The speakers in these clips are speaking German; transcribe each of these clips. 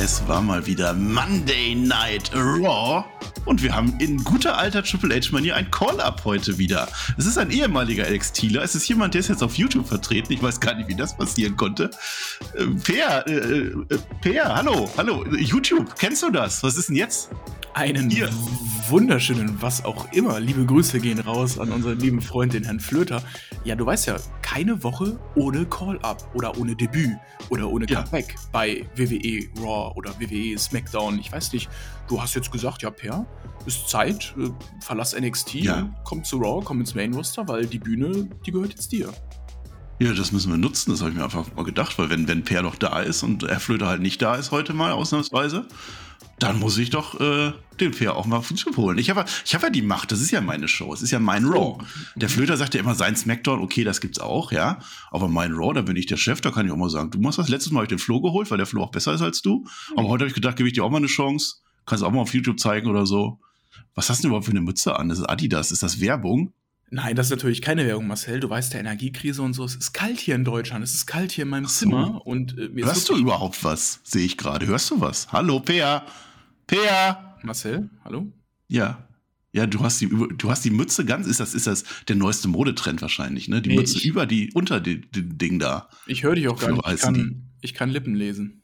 Es war mal wieder Monday Night Raw und wir haben in guter alter Triple H-Manier ein Call-Up heute wieder. Es ist ein ehemaliger NXTler. Es ist jemand, der ist jetzt auf YouTube vertreten. Ich weiß gar nicht, wie das passieren konnte. Äh, Peer, äh, äh, Peer, hallo, hallo. YouTube, kennst du das? Was ist denn jetzt? Einen Hier. wunderschönen, was auch immer. Liebe Grüße gehen raus an unseren lieben Freund, den Herrn Flöter. Ja, du weißt ja, keine Woche ohne Call-Up oder ohne Debüt oder ohne ja. Comeback bei WWE Raw oder WWE SmackDown. Ich weiß nicht, du hast jetzt gesagt, ja, Per, ist Zeit, äh, verlass NXT, ja. komm zu Raw, komm ins Main Roster, weil die Bühne, die gehört jetzt dir. Ja, das müssen wir nutzen, das habe ich mir einfach mal gedacht, weil wenn, wenn Per noch da ist und Herr Flöter halt nicht da ist heute mal, ausnahmsweise, dann muss ich doch äh, den Per auch mal auf den Schub holen. Ich habe ich hab ja die Macht, das ist ja meine Show, es ist ja mein Raw. Der Flöter sagt ja immer, sein Smackdown, okay, das gibt's auch, ja. Aber mein Raw, da bin ich der Chef, da kann ich auch mal sagen, du machst was. Letztes Mal habe ich den Flo geholt, weil der Flo auch besser ist als du. Aber heute habe ich gedacht, gebe ich dir auch mal eine Chance. Kannst du auch mal auf YouTube zeigen oder so. Was hast du denn überhaupt für eine Mütze an? Das ist Adidas. Ist das Werbung? Nein, das ist natürlich keine Werbung, Marcel. Du weißt, der Energiekrise und so. Es ist kalt hier in Deutschland. Es ist kalt hier in meinem so. Zimmer. Und, äh, Hörst du überhaupt was? Sehe ich gerade. Hörst du was? Hallo, Peer. Peer. Marcel, hallo? Ja. Ja, du hast die, du hast die Mütze ganz, ist das, ist das der neueste Modetrend wahrscheinlich, ne? Die nee, Mütze ich, über die, unter dem Ding da. Ich höre dich auch gar nicht. Ich kann, ich kann Lippen lesen.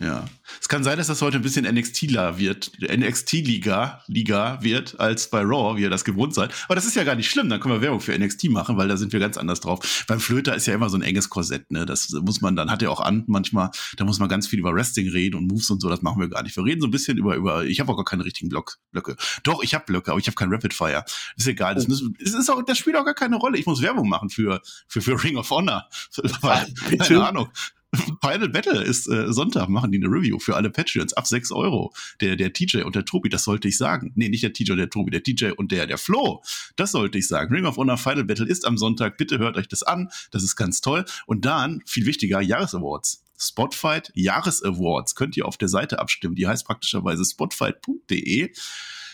Ja. Es kann sein, dass das heute ein bisschen NXT-La wird, NXT-Liga, Liga wird, als bei Raw, wie ihr das gewohnt seid. Aber das ist ja gar nicht schlimm, dann können wir Werbung für NXT machen, weil da sind wir ganz anders drauf. Beim Flöter ist ja immer so ein enges Korsett, ne? Das muss man, dann hat er auch an manchmal, da muss man ganz viel über Wrestling reden und Moves und so, das machen wir gar nicht. Wir reden so ein bisschen über, über, ich habe auch gar keine richtigen Block, Blöcke. Doch, ich habe Blöcke, aber ich habe kein Rapid Fire. Ist egal, das, oh. müssen, das ist auch, das spielt auch gar keine Rolle. Ich muss Werbung machen für, für, für Ring of Honor. Weil, keine Ahnung. Final Battle ist äh, Sonntag, machen die eine Review für alle Patreons ab 6 Euro. Der, der TJ und der Tobi, das sollte ich sagen. Nee, nicht der TJ und der Tobi, der TJ und der, der Flo. Das sollte ich sagen. Ring of Honor Final Battle ist am Sonntag. Bitte hört euch das an. Das ist ganz toll. Und dann, viel wichtiger, Jahresawards. Spotfight Jahresawards könnt ihr auf der Seite abstimmen. Die heißt praktischerweise spotfight.de.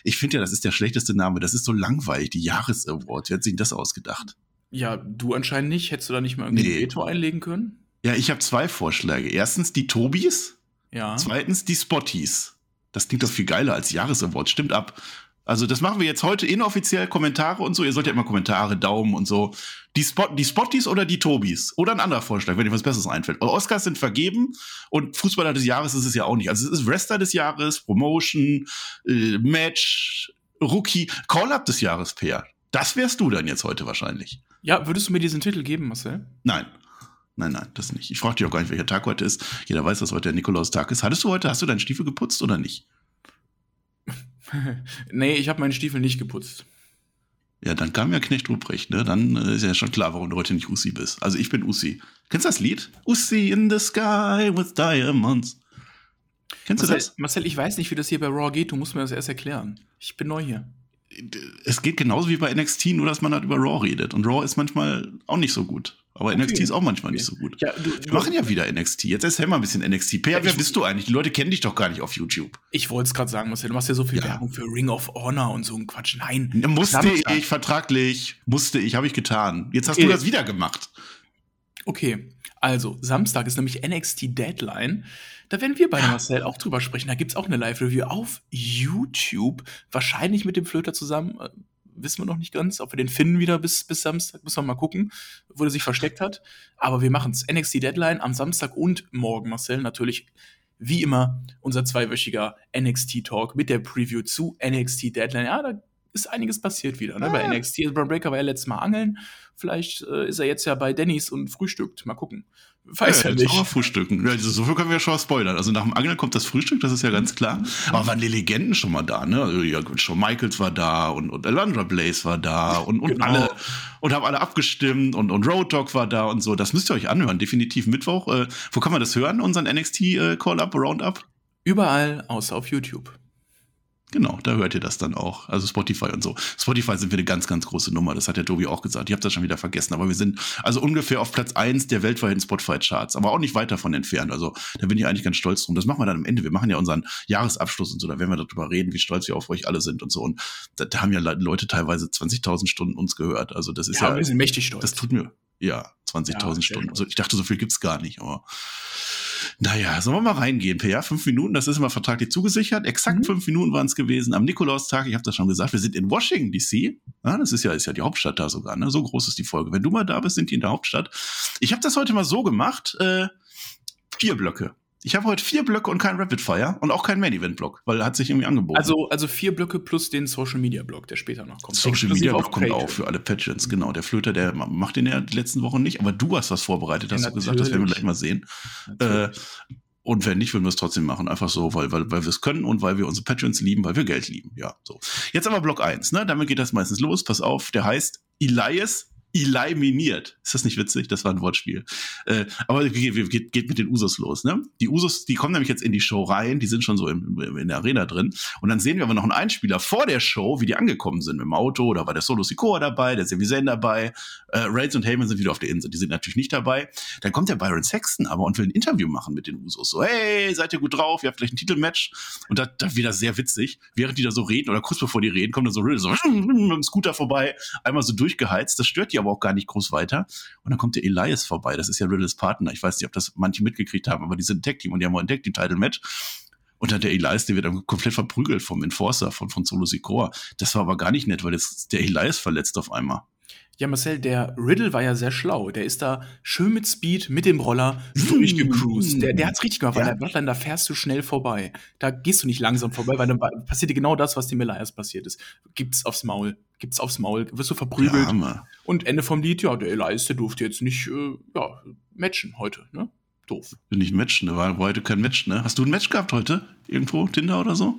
Ich finde ja, das ist der schlechteste Name. Das ist so langweilig, die Jahresawards. Wer hat sich das ausgedacht? Ja, du anscheinend nicht. Hättest du da nicht mal irgendwie nee. ein Veto einlegen können? Ja, ich habe zwei Vorschläge. Erstens die Tobis. Ja. Zweitens die Spotties. Das klingt doch viel geiler als Jahresaward. Stimmt ab. Also das machen wir jetzt heute inoffiziell Kommentare und so. Ihr sollt ja immer Kommentare, Daumen und so. Die, Spot, die Spotties oder die Tobis? Oder ein anderer Vorschlag, wenn dir was Besseres einfällt. Oscars sind vergeben und Fußballer des Jahres ist es ja auch nicht. Also es ist Wrestler des Jahres, Promotion, äh, Match, Rookie, Call-Up des Jahres, Peer. Das wärst du dann jetzt heute wahrscheinlich. Ja, würdest du mir diesen Titel geben, Marcel? Nein. Nein, nein, das nicht. Ich frage dich auch gar nicht, welcher Tag heute ist. Jeder weiß, dass heute der Nikolaustag ist. Hattest du heute, hast du deinen Stiefel geputzt oder nicht? nee, ich habe meinen Stiefel nicht geputzt. Ja, dann kam ja Knecht Ruprecht, ne? Dann äh, ist ja schon klar, warum du heute nicht Ussi bist. Also ich bin Ussi. Kennst du das Lied? Ussi in the sky with diamonds. Kennst Marcel, du das? Marcel, ich weiß nicht, wie das hier bei Raw geht. Du musst mir das erst erklären. Ich bin neu hier. Es geht genauso wie bei NXT, nur dass man halt über Raw redet. Und Raw ist manchmal auch nicht so gut. Aber okay. NXT ist auch manchmal okay. nicht so gut. Ja, du, Wir machen ja wieder NXT. Jetzt erzähl mal ein bisschen NXT. Per, ja, wer bist du eigentlich? Die Leute kennen dich doch gar nicht auf YouTube. Ich wollte es gerade sagen, Marcel. Du machst ja so viel ja. Werbung für Ring of Honor und so ein Quatsch. Nein. Musste Samstag. ich, vertraglich. Musste ich, habe ich getan. Jetzt hast okay. du das wieder gemacht. Okay. Also, Samstag ist nämlich NXT Deadline. Da werden wir bei. Marcel auch drüber sprechen. Da gibt es auch eine Live-Review auf YouTube. Wahrscheinlich mit dem Flöter zusammen wissen wir noch nicht ganz. Ob wir den finden wieder bis, bis Samstag, müssen wir mal gucken, wo der sich versteckt hat. Aber wir machen es. NXT Deadline am Samstag und morgen, Marcel. Natürlich, wie immer, unser zweiwöchiger NXT-Talk mit der Preview zu NXT Deadline. Ja, da ist einiges passiert wieder. Ne? Ah. Bei NXT, also Braun Breaker war ja letztes Mal angeln. Vielleicht äh, ist er jetzt ja bei Denny's und frühstückt. Mal gucken. Weiß ja, ja nicht. Auch frühstücken. Ja, so viel können wir ja schon mal spoilern. Also nach dem Angeln kommt das Frühstück, das ist ja ganz klar. Aber waren die Legenden schon mal da, ne? Also, ja, Shawn Michaels war da und, und Alundra Blaze war da und, und genau. alle und haben alle abgestimmt und, und Road Dog war da und so. Das müsst ihr euch anhören, definitiv Mittwoch. Äh, wo kann man das hören, unseren NXT äh, Call-Up, Roundup? Überall, außer auf YouTube. Genau, da hört ihr das dann auch. Also Spotify und so. Spotify sind wir eine ganz, ganz große Nummer. Das hat der Tobi auch gesagt. Ich habe das schon wieder vergessen. Aber wir sind also ungefähr auf Platz eins der weltweiten Spotify-Charts. Aber auch nicht weit davon entfernt. Also da bin ich eigentlich ganz stolz drum. Das machen wir dann am Ende. Wir machen ja unseren Jahresabschluss und so. Da werden wir darüber reden, wie stolz wir auf euch alle sind und so. Und da, da haben ja Leute teilweise 20.000 Stunden uns gehört. Also das ist ja. ja wir sind mächtig stolz. Das tut mir. Ja, 20.000 ja, Stunden. Also ich dachte, so viel gibt's gar nicht. Aber naja, sollen wir mal reingehen, Per? Fünf Minuten, das ist immer vertraglich zugesichert. Exakt mhm. fünf Minuten waren es gewesen am Nikolaustag. Ich habe das schon gesagt. Wir sind in Washington, D.C. Ja, das ist ja, ist ja die Hauptstadt da sogar. Ne? So groß ist die Folge. Wenn du mal da bist, sind die in der Hauptstadt. Ich habe das heute mal so gemacht. Äh, vier Blöcke. Ich habe heute vier Blöcke und kein Rapid Fire und auch kein Main Event Block, weil er hat sich irgendwie angeboten. Also, also vier Blöcke plus den Social Media Block, der später noch kommt. Social Media Block kommt auch für alle Patrons, genau. Der Flöter, der macht den ja die letzten Wochen nicht, aber du hast was vorbereitet, hast ja, du gesagt, das werden wir gleich mal sehen. Äh, und wenn nicht, würden wir es trotzdem machen. Einfach so, weil, weil, weil wir es können und weil wir unsere Patrons lieben, weil wir Geld lieben. Ja, so. Jetzt aber Block 1, ne? Damit geht das meistens los. Pass auf, der heißt Elias eliminiert. Ist das nicht witzig? Das war ein Wortspiel. Äh, aber geht, geht, mit den Usos los. Ne? Die Usos, die kommen nämlich jetzt in die Show rein, die sind schon so im, in der Arena drin. Und dann sehen wir aber noch einen Einspieler vor der Show, wie die angekommen sind mit dem Auto. Da war der Solo Sikoa dabei, der Zayn dabei. Äh, Reigns und Heyman sind wieder auf der Insel. Die sind natürlich nicht dabei. Dann kommt der Byron Sexton aber und will ein Interview machen mit den Usos. So, hey, seid ihr gut drauf? Ihr habt vielleicht ein Titelmatch. Und da, da wieder sehr witzig. Während die da so reden oder kurz bevor die reden, kommt da so, so mit dem Scooter vorbei, einmal so durchgeheizt. Das stört die aber auch gar nicht groß weiter. Und dann kommt der Elias vorbei. Das ist ja Riddles Partner. Ich weiß nicht, ob das manche mitgekriegt haben, aber die sind Tag-Team und die haben auch ein Tag-Team-Title-Match. Und dann der Elias, der wird dann komplett verprügelt vom Enforcer von, von Solo Sikoa. Das war aber gar nicht nett, weil jetzt der Elias verletzt auf einmal. Ja, Marcel, der Riddle war ja sehr schlau. Der ist da schön mit Speed, mit dem Roller durchgecruised. Der, der hat's richtig gemacht, weil der Bloodline, da fährst du schnell vorbei. Da gehst du nicht langsam vorbei, weil dann passiert dir genau das, was dem Elias passiert ist. Gibt's aufs Maul, gibt's aufs Maul, wirst du verprügelt. Ja, und Ende vom Lied, ja, der Elias, der durfte jetzt nicht, äh, ja, matchen heute, ne? Doof. Nicht matchen, ne? War heute kein Match, ne? Hast du ein Match gehabt heute? Irgendwo? Tinder oder so?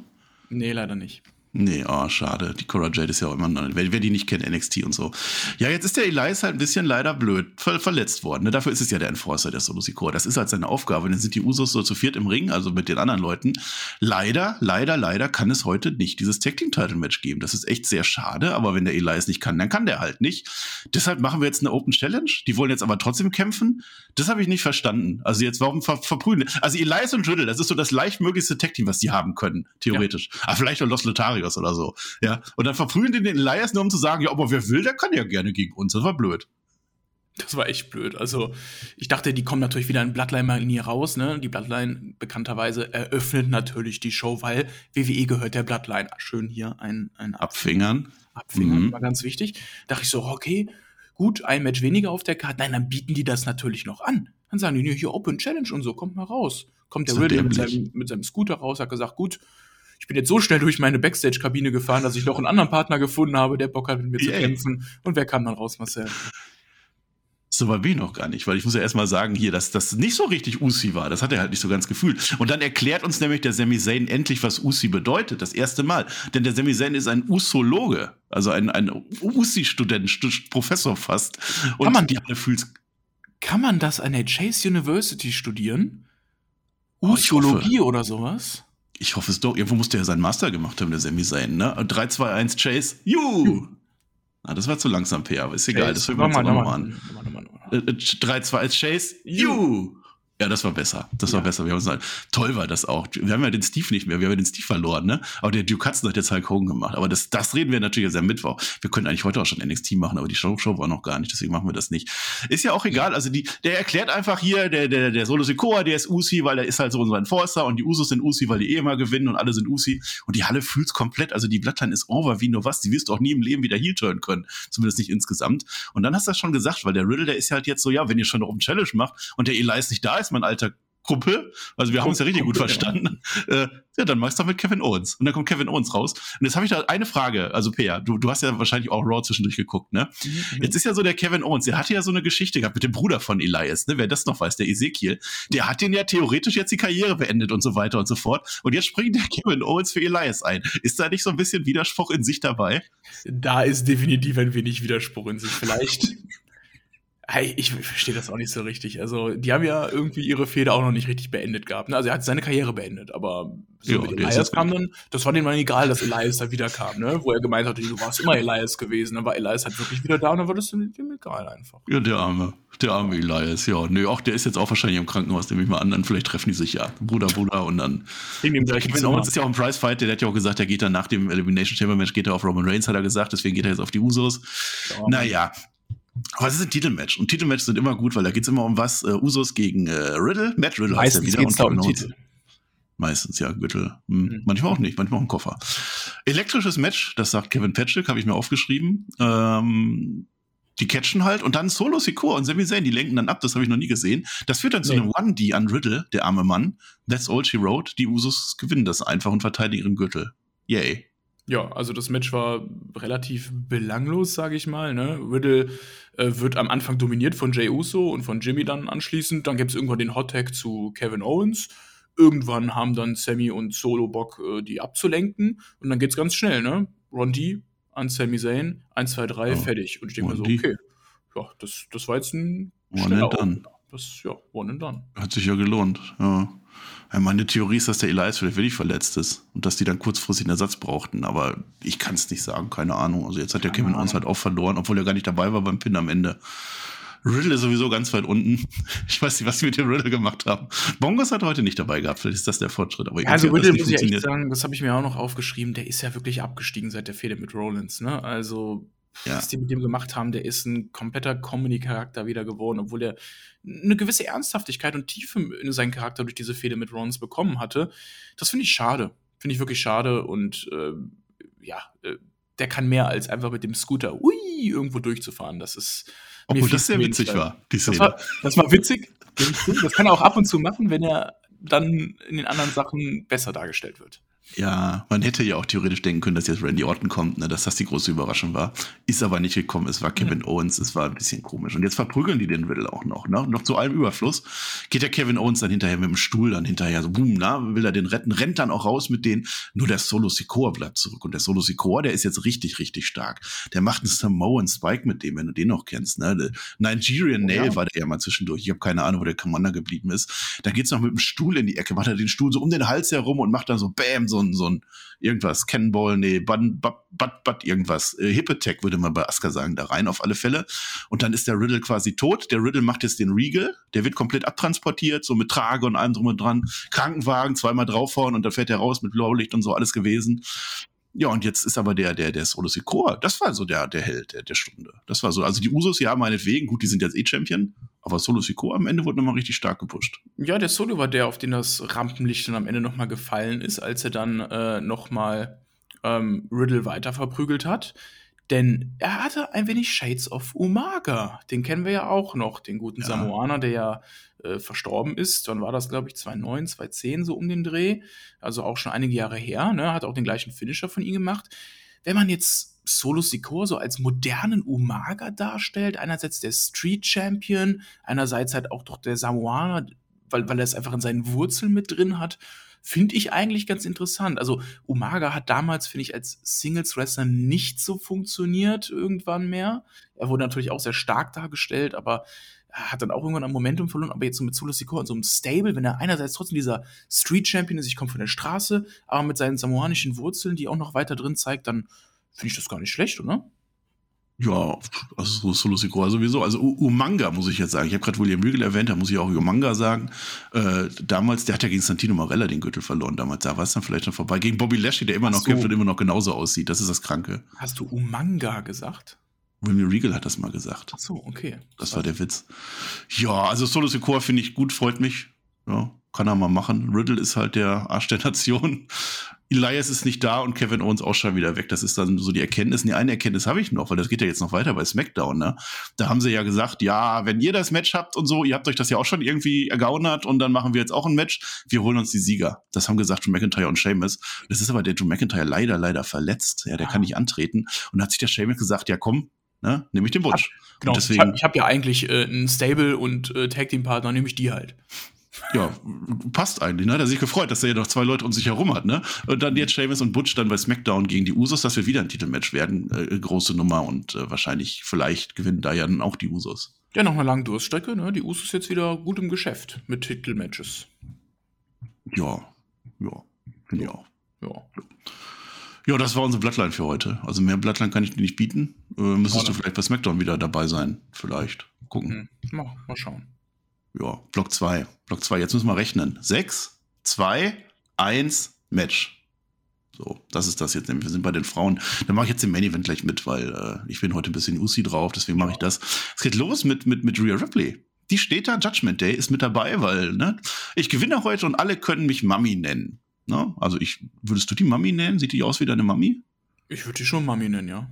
Nee, leider nicht. Nee, oh, schade. Die Cora Jade ist ja auch immer noch, wer, wer die nicht kennt, NXT und so. Ja, jetzt ist der Elias halt ein bisschen leider blöd ver verletzt worden. Ne? Dafür ist es ja der Enforcer, der Solo Sikoa. Das ist halt seine Aufgabe. Dann sind die Usos so zu viert im Ring, also mit den anderen Leuten. Leider, leider, leider kann es heute nicht dieses Tag Team Title Match geben. Das ist echt sehr schade, aber wenn der Elias nicht kann, dann kann der halt nicht. Deshalb machen wir jetzt eine Open Challenge. Die wollen jetzt aber trotzdem kämpfen. Das habe ich nicht verstanden. Also jetzt, warum ver verprügeln? Also Elias und Riddle, das ist so das leichtmöglichste Tag Team, was die haben können, theoretisch. Ja. Aber vielleicht auch Los Lotharios Warriors oder so. Ja. Und dann verprügeln die den Elias nur, um zu sagen, ja, aber wer will, der kann ja gerne gegen uns. Das war blöd. Das war echt blöd. Also, ich dachte, die kommen natürlich wieder in Bloodline-Linie raus, ne? Die Bloodline bekannterweise eröffnet natürlich die Show, weil WWE gehört der Bloodline. Schön hier ein, ein Abfingern. Abfingern, mhm. war ganz wichtig. Dachte ich so, okay, gut, ein Match weniger auf der Karte. Nein, dann bieten die das natürlich noch an. Dann sagen die, hier Open Challenge und so, kommt mal raus. Kommt der Riddle mit seinem, mit seinem Scooter raus, hat gesagt, gut, ich bin jetzt so schnell durch meine Backstage-Kabine gefahren, dass ich noch einen anderen Partner gefunden habe, der Bock hat, mit mir yeah. zu kämpfen. Und wer kam dann raus, Marcel? So war wir noch gar nicht, weil ich muss ja erstmal sagen hier, dass das nicht so richtig Usi war. Das hat er halt nicht so ganz gefühlt. Und dann erklärt uns nämlich der Sami Zayn endlich, was Usi bedeutet. Das erste Mal. Denn der Sami Zayn ist ein Usologe. Also ein, ein Usi-Student, Professor fast. Und kann man, die alle fühlt Kann man das an der Chase University studieren? Oh, Usiologie oder sowas? Ich hoffe es doch. Irgendwo musste er seinen Master gemacht haben, der Sammy sein, ne? 3, 2, 1, Chase. Juhu! Ah, das war zu langsam, PR, aber ist egal. Chase. Das hören wir uns nochmal an. 3, 2, 1, Chase. Juhu! Ja, das war besser. Das ja. war besser. Wir haben uns halt, toll war das auch. Wir haben ja den Steve nicht mehr. Wir haben ja den Steve verloren, ne? Aber der Duke Hudson hat jetzt Hulk Hogan gemacht. Aber das, das reden wir natürlich jetzt am Mittwoch. Wir können eigentlich heute auch schon NXT machen, aber die Show, Show war noch gar nicht. Deswegen machen wir das nicht. Ist ja auch egal. Also die, der erklärt einfach hier, der, der, der Solo Sikoa, der ist Usi, weil er ist halt so unser Enforcer und die Usos sind Usi, weil die eh immer gewinnen und alle sind Usi. Und die Halle fühlt's komplett. Also die Bloodline ist over wie nur was. Die wirst du auch nie im Leben wieder heel turn können. Zumindest nicht insgesamt. Und dann hast du das schon gesagt, weil der Riddle, der ist halt jetzt so, ja, wenn ihr schon noch um Challenge macht und der Elias nicht da ist, mein alter Gruppe, also wir haben uns ja richtig gut verstanden. Äh, ja, dann machst du mit Kevin Owens. Und dann kommt Kevin Owens raus. Und jetzt habe ich da eine Frage. Also, Peer, du, du hast ja wahrscheinlich auch Raw zwischendurch geguckt, ne? Mhm. Jetzt ist ja so der Kevin Owens, der hatte ja so eine Geschichte gehabt mit dem Bruder von Elias, ne? Wer das noch weiß, der Ezekiel. Der hat den ja theoretisch jetzt die Karriere beendet und so weiter und so fort. Und jetzt springt der Kevin Owens für Elias ein. Ist da nicht so ein bisschen Widerspruch in sich dabei? Da ist definitiv ein wenig Widerspruch in sich. Vielleicht ich verstehe das auch nicht so richtig. Also, die haben ja irgendwie ihre Fehler auch noch nicht richtig beendet gehabt. Ne? Also, er hat seine Karriere beendet, aber so Ja, mit der Elias kam dann, das war dem dann egal, dass Elias da wieder kam, ne? Wo er gemeint hat, du warst immer Elias gewesen. Dann war Elias halt wirklich wieder da und dann war das dem egal einfach. Ja, der arme, der arme Elias, ja. Nö, auch der ist jetzt auch wahrscheinlich im Krankenhaus, nehme ich mal an. Dann vielleicht treffen die sich ja. Bruder, Bruder und dann. Kevin Zimmer. Owens ist ja auch ein Prize-Fight, der hat ja auch gesagt, er geht dann nach dem Elimination Chamber Match, geht er auf Roman Reigns, hat er gesagt, deswegen geht er jetzt auf die Usos. Ja. Naja. Aber es ist ein Titelmatch und Titelmatch sind immer gut, weil da geht's immer um was. Äh, Usos gegen äh, Riddle. Matt Riddle heißt Meistens wieder. geht's da um Titel. Meistens, ja, Gürtel. Hm. Mhm. Manchmal auch nicht, manchmal auch ein Koffer. Elektrisches Match, das sagt Kevin Patrick, habe ich mir aufgeschrieben. Ähm, die catchen halt und dann Solo Secure und Sami Zayn, die lenken dann ab, das habe ich noch nie gesehen. Das führt dann zu Nee. einem 1D an Riddle, der arme Mann. That's all she wrote. Die Usos gewinnen das einfach und verteidigen ihren Gürtel. Yay. Ja, also das Match war relativ belanglos, sage ich mal. Ne? Riddle äh, wird am Anfang dominiert von Jay Uso und von Jimmy dann anschließend. Dann gibt es irgendwann den Hot Tag zu Kevin Owens. Irgendwann haben dann Sammy und Solo Bock, äh, die abzulenken. Und dann geht's ganz schnell, ne? Ron D an Sami Zayn, 1, 2, 3, Ja. fertig. Und ich denke mir so, okay, ja, das, das war jetzt ein One schneller. Das, ja, one and done. Hat sich ja gelohnt. Ja. Meine Theorie ist, dass der Elias vielleicht wirklich verletzt ist und dass die dann kurzfristig einen Ersatz brauchten. Aber ich kann es nicht sagen, keine Ahnung. Also jetzt hat der Keine Kevin Owens halt auch verloren, obwohl er gar nicht dabei war beim Pin am Ende. Riddle ist sowieso ganz weit unten. Ich weiß nicht, was sie mit dem Riddle gemacht haben. Bongos hat heute nicht dabei gehabt. Vielleicht ist das der Fortschritt. Aber also Riddle muss ich echt sagen, das habe ich mir auch noch aufgeschrieben, der ist ja wirklich abgestiegen seit der Fehde mit Rollins, ne? Also, Ja. was die mit dem gemacht haben, der ist ein kompletter Comedy-Charakter wieder geworden, obwohl er eine gewisse Ernsthaftigkeit und Tiefe in seinen Charakter durch diese Fehde mit Rollins bekommen hatte. Das finde ich schade. Finde ich wirklich schade und äh, ja, äh, der kann mehr als einfach mit dem Scooter ui, irgendwo durchzufahren. Das ist. Obwohl das sehr witzig war, die Das Szene. war, das war witzig. Das kann er auch ab und zu machen, wenn er dann in den anderen Sachen besser dargestellt wird. Ja, man hätte ja auch theoretisch denken können, dass jetzt Randy Orton kommt, ne, dass das die große Überraschung war. Ist aber nicht gekommen. Es war Kevin Owens, es war ein bisschen komisch. Und jetzt verprügeln die den Riddle auch noch, ne? Noch zu allem Überfluss. Geht der Kevin Owens dann hinterher mit dem Stuhl dann hinterher so, boom, na, will er den retten, rennt dann auch raus mit denen. Nur der Solo Sikoa bleibt zurück. Und der Solo Sikoa, der ist jetzt richtig, richtig stark. Der macht einen Samoan Spike mit dem, wenn du den noch kennst, ne? Der Nigerian Oh, Nail ja. war der ja mal zwischendurch. Ich habe keine Ahnung, wo der Commander geblieben ist. Da geht's noch mit dem Stuhl in die Ecke, macht er den Stuhl so um den Hals herum und macht dann so Bam, so ein, so ein irgendwas, Cannonball, nee, Butt, Butt, Butt, irgendwas. Äh, Hip Attack würde man bei Asuka sagen, da rein auf alle Fälle. Und dann ist der Riddle quasi tot. Der Riddle macht jetzt den Regal, der wird komplett abtransportiert, so mit Trage und allem drum und dran. Krankenwagen, zweimal draufhauen und dann fährt er raus mit Blaulicht und so, alles gewesen. Ja, und jetzt ist aber der, der, der Solo Sikoa, das war so der, der Held der, der Stunde. Das war so, also die Usos, ja, meinetwegen, gut, die sind jetzt eh Champion, aber Solo Sikoa am Ende wurde nochmal richtig stark gepusht. Ja, der Solo war der, auf den das Rampenlicht dann am Ende nochmal gefallen ist, als er dann äh, nochmal ähm, Riddle weiter verprügelt hat. Denn er hatte ein wenig Shades of Umaga. Den kennen wir ja auch noch, den guten Ja. Samoaner, der ja äh, verstorben ist. Wann war das, glaube ich, 2009, 2010 so um den Dreh. Also auch schon einige Jahre her. Ne? Hat auch den gleichen Finisher von ihm gemacht. Wenn man jetzt Solo Sikoa so als modernen Umaga darstellt, einerseits der Street Champion, einerseits halt auch doch der Samoaner, weil, weil er es einfach in seinen Wurzeln mit drin hat, finde ich eigentlich ganz interessant. Also Umaga hat damals, finde ich, als Singles-Wrestler nicht so funktioniert irgendwann mehr. Er wurde natürlich auch sehr stark dargestellt, aber er hat dann auch irgendwann am Momentum verloren. Aber jetzt so mit Sikoa und so einem Stable, wenn er einerseits trotzdem dieser Street-Champion ist, ich komme von der Straße, aber mit seinen samoanischen Wurzeln, die auch noch weiter drin zeigt, dann finde ich das gar nicht schlecht, oder? Ja, also Solo Sikoa sowieso. Also U- Umanga muss ich jetzt sagen. Ich habe gerade William Regal erwähnt, da muss ich auch Umanga sagen. Äh, damals, der hat ja gegen Santino Marella den Gürtel verloren. Damals, da war es dann vielleicht noch vorbei. Gegen Bobby Lashley, der immer Ach noch kämpft und immer noch genauso aussieht. Das ist das Kranke. Hast du Umanga gesagt? William Regal hat das mal gesagt. Ach so, okay. Das war der Witz. Ja, also Solo Sikoa finde ich gut, freut mich. Ja, kann er mal machen. Riddle ist halt der Arsch der Nation. Elias ist nicht da und Kevin Owens auch schon wieder weg. Das ist dann so die Erkenntnis. Die eine Erkenntnis habe ich noch, weil das geht ja jetzt noch weiter bei SmackDown. Ne? Da haben sie ja gesagt, ja, wenn ihr das Match habt und so, ihr habt euch das ja auch schon irgendwie ergaunert und dann machen wir jetzt auch ein Match. Wir holen uns die Sieger. Das haben gesagt Drew McIntyre und Sheamus. Das ist aber der Drew McIntyre leider, leider verletzt. Ja, der Ah. kann nicht antreten. Und da hat sich der Sheamus gesagt, ja komm, ne, nehme ich den Butch. Genau, Und ich deswegen- habe hab ja eigentlich äh, einen Stable und äh, Tag Team Partner, nehme ich die halt. Ja, passt eigentlich, ne? Da hat er sich gefreut, dass er ja noch zwei Leute um sich herum hat, ne? Und dann jetzt Sheamus und Butch dann bei SmackDown gegen die Usos, das wird wieder ein Titelmatch werden, äh, große Nummer und äh, wahrscheinlich, vielleicht gewinnen da ja dann auch die Usos. Ja, nach einer langen Durststrecke, ne? Die Usos jetzt wieder gut im Geschäft mit Titelmatches. Ja, ja, finde ich auch. Ja. Ja, das war unsere Bloodline für heute. Also mehr Bloodline kann ich dir nicht bieten. Äh, müsstest Schade. du vielleicht bei SmackDown wieder dabei sein. Vielleicht. Gucken. Hm. Mal, mal schauen. Ja, Block 2. Block 2, jetzt müssen wir rechnen. 6, 2, 1, Match. So, das ist das jetzt. Wir sind bei den Frauen. Dann mache ich jetzt den Main Event gleich mit, weil äh, ich bin heute ein bisschen Usi drauf, deswegen mache ich das. Es geht los mit, mit, mit Rhea Ripley. Die steht da, Judgment Day ist mit dabei, weil, ne, ich gewinne heute und alle können mich Mami nennen. Ne? Also ich, würdest du die Mami nennen? Sieht die aus wie deine Mami? Ich würde die schon Mami nennen, ja.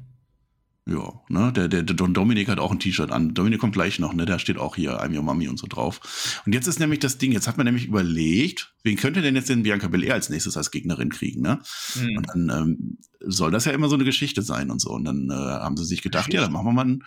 Ja, ne, der, der, der Don Dominik hat auch ein T-Shirt an. Dominik kommt gleich noch, ne, da steht auch hier I'm your Mami und so drauf. Und jetzt ist nämlich das Ding, jetzt hat man nämlich überlegt, wen könnte denn jetzt den Bianca Belair als nächstes als Gegnerin kriegen, ne? Hm. Und dann ähm, soll das ja immer so eine Geschichte sein und so. Und dann äh, haben sie sich gedacht, ja, dann machen wir mal ein,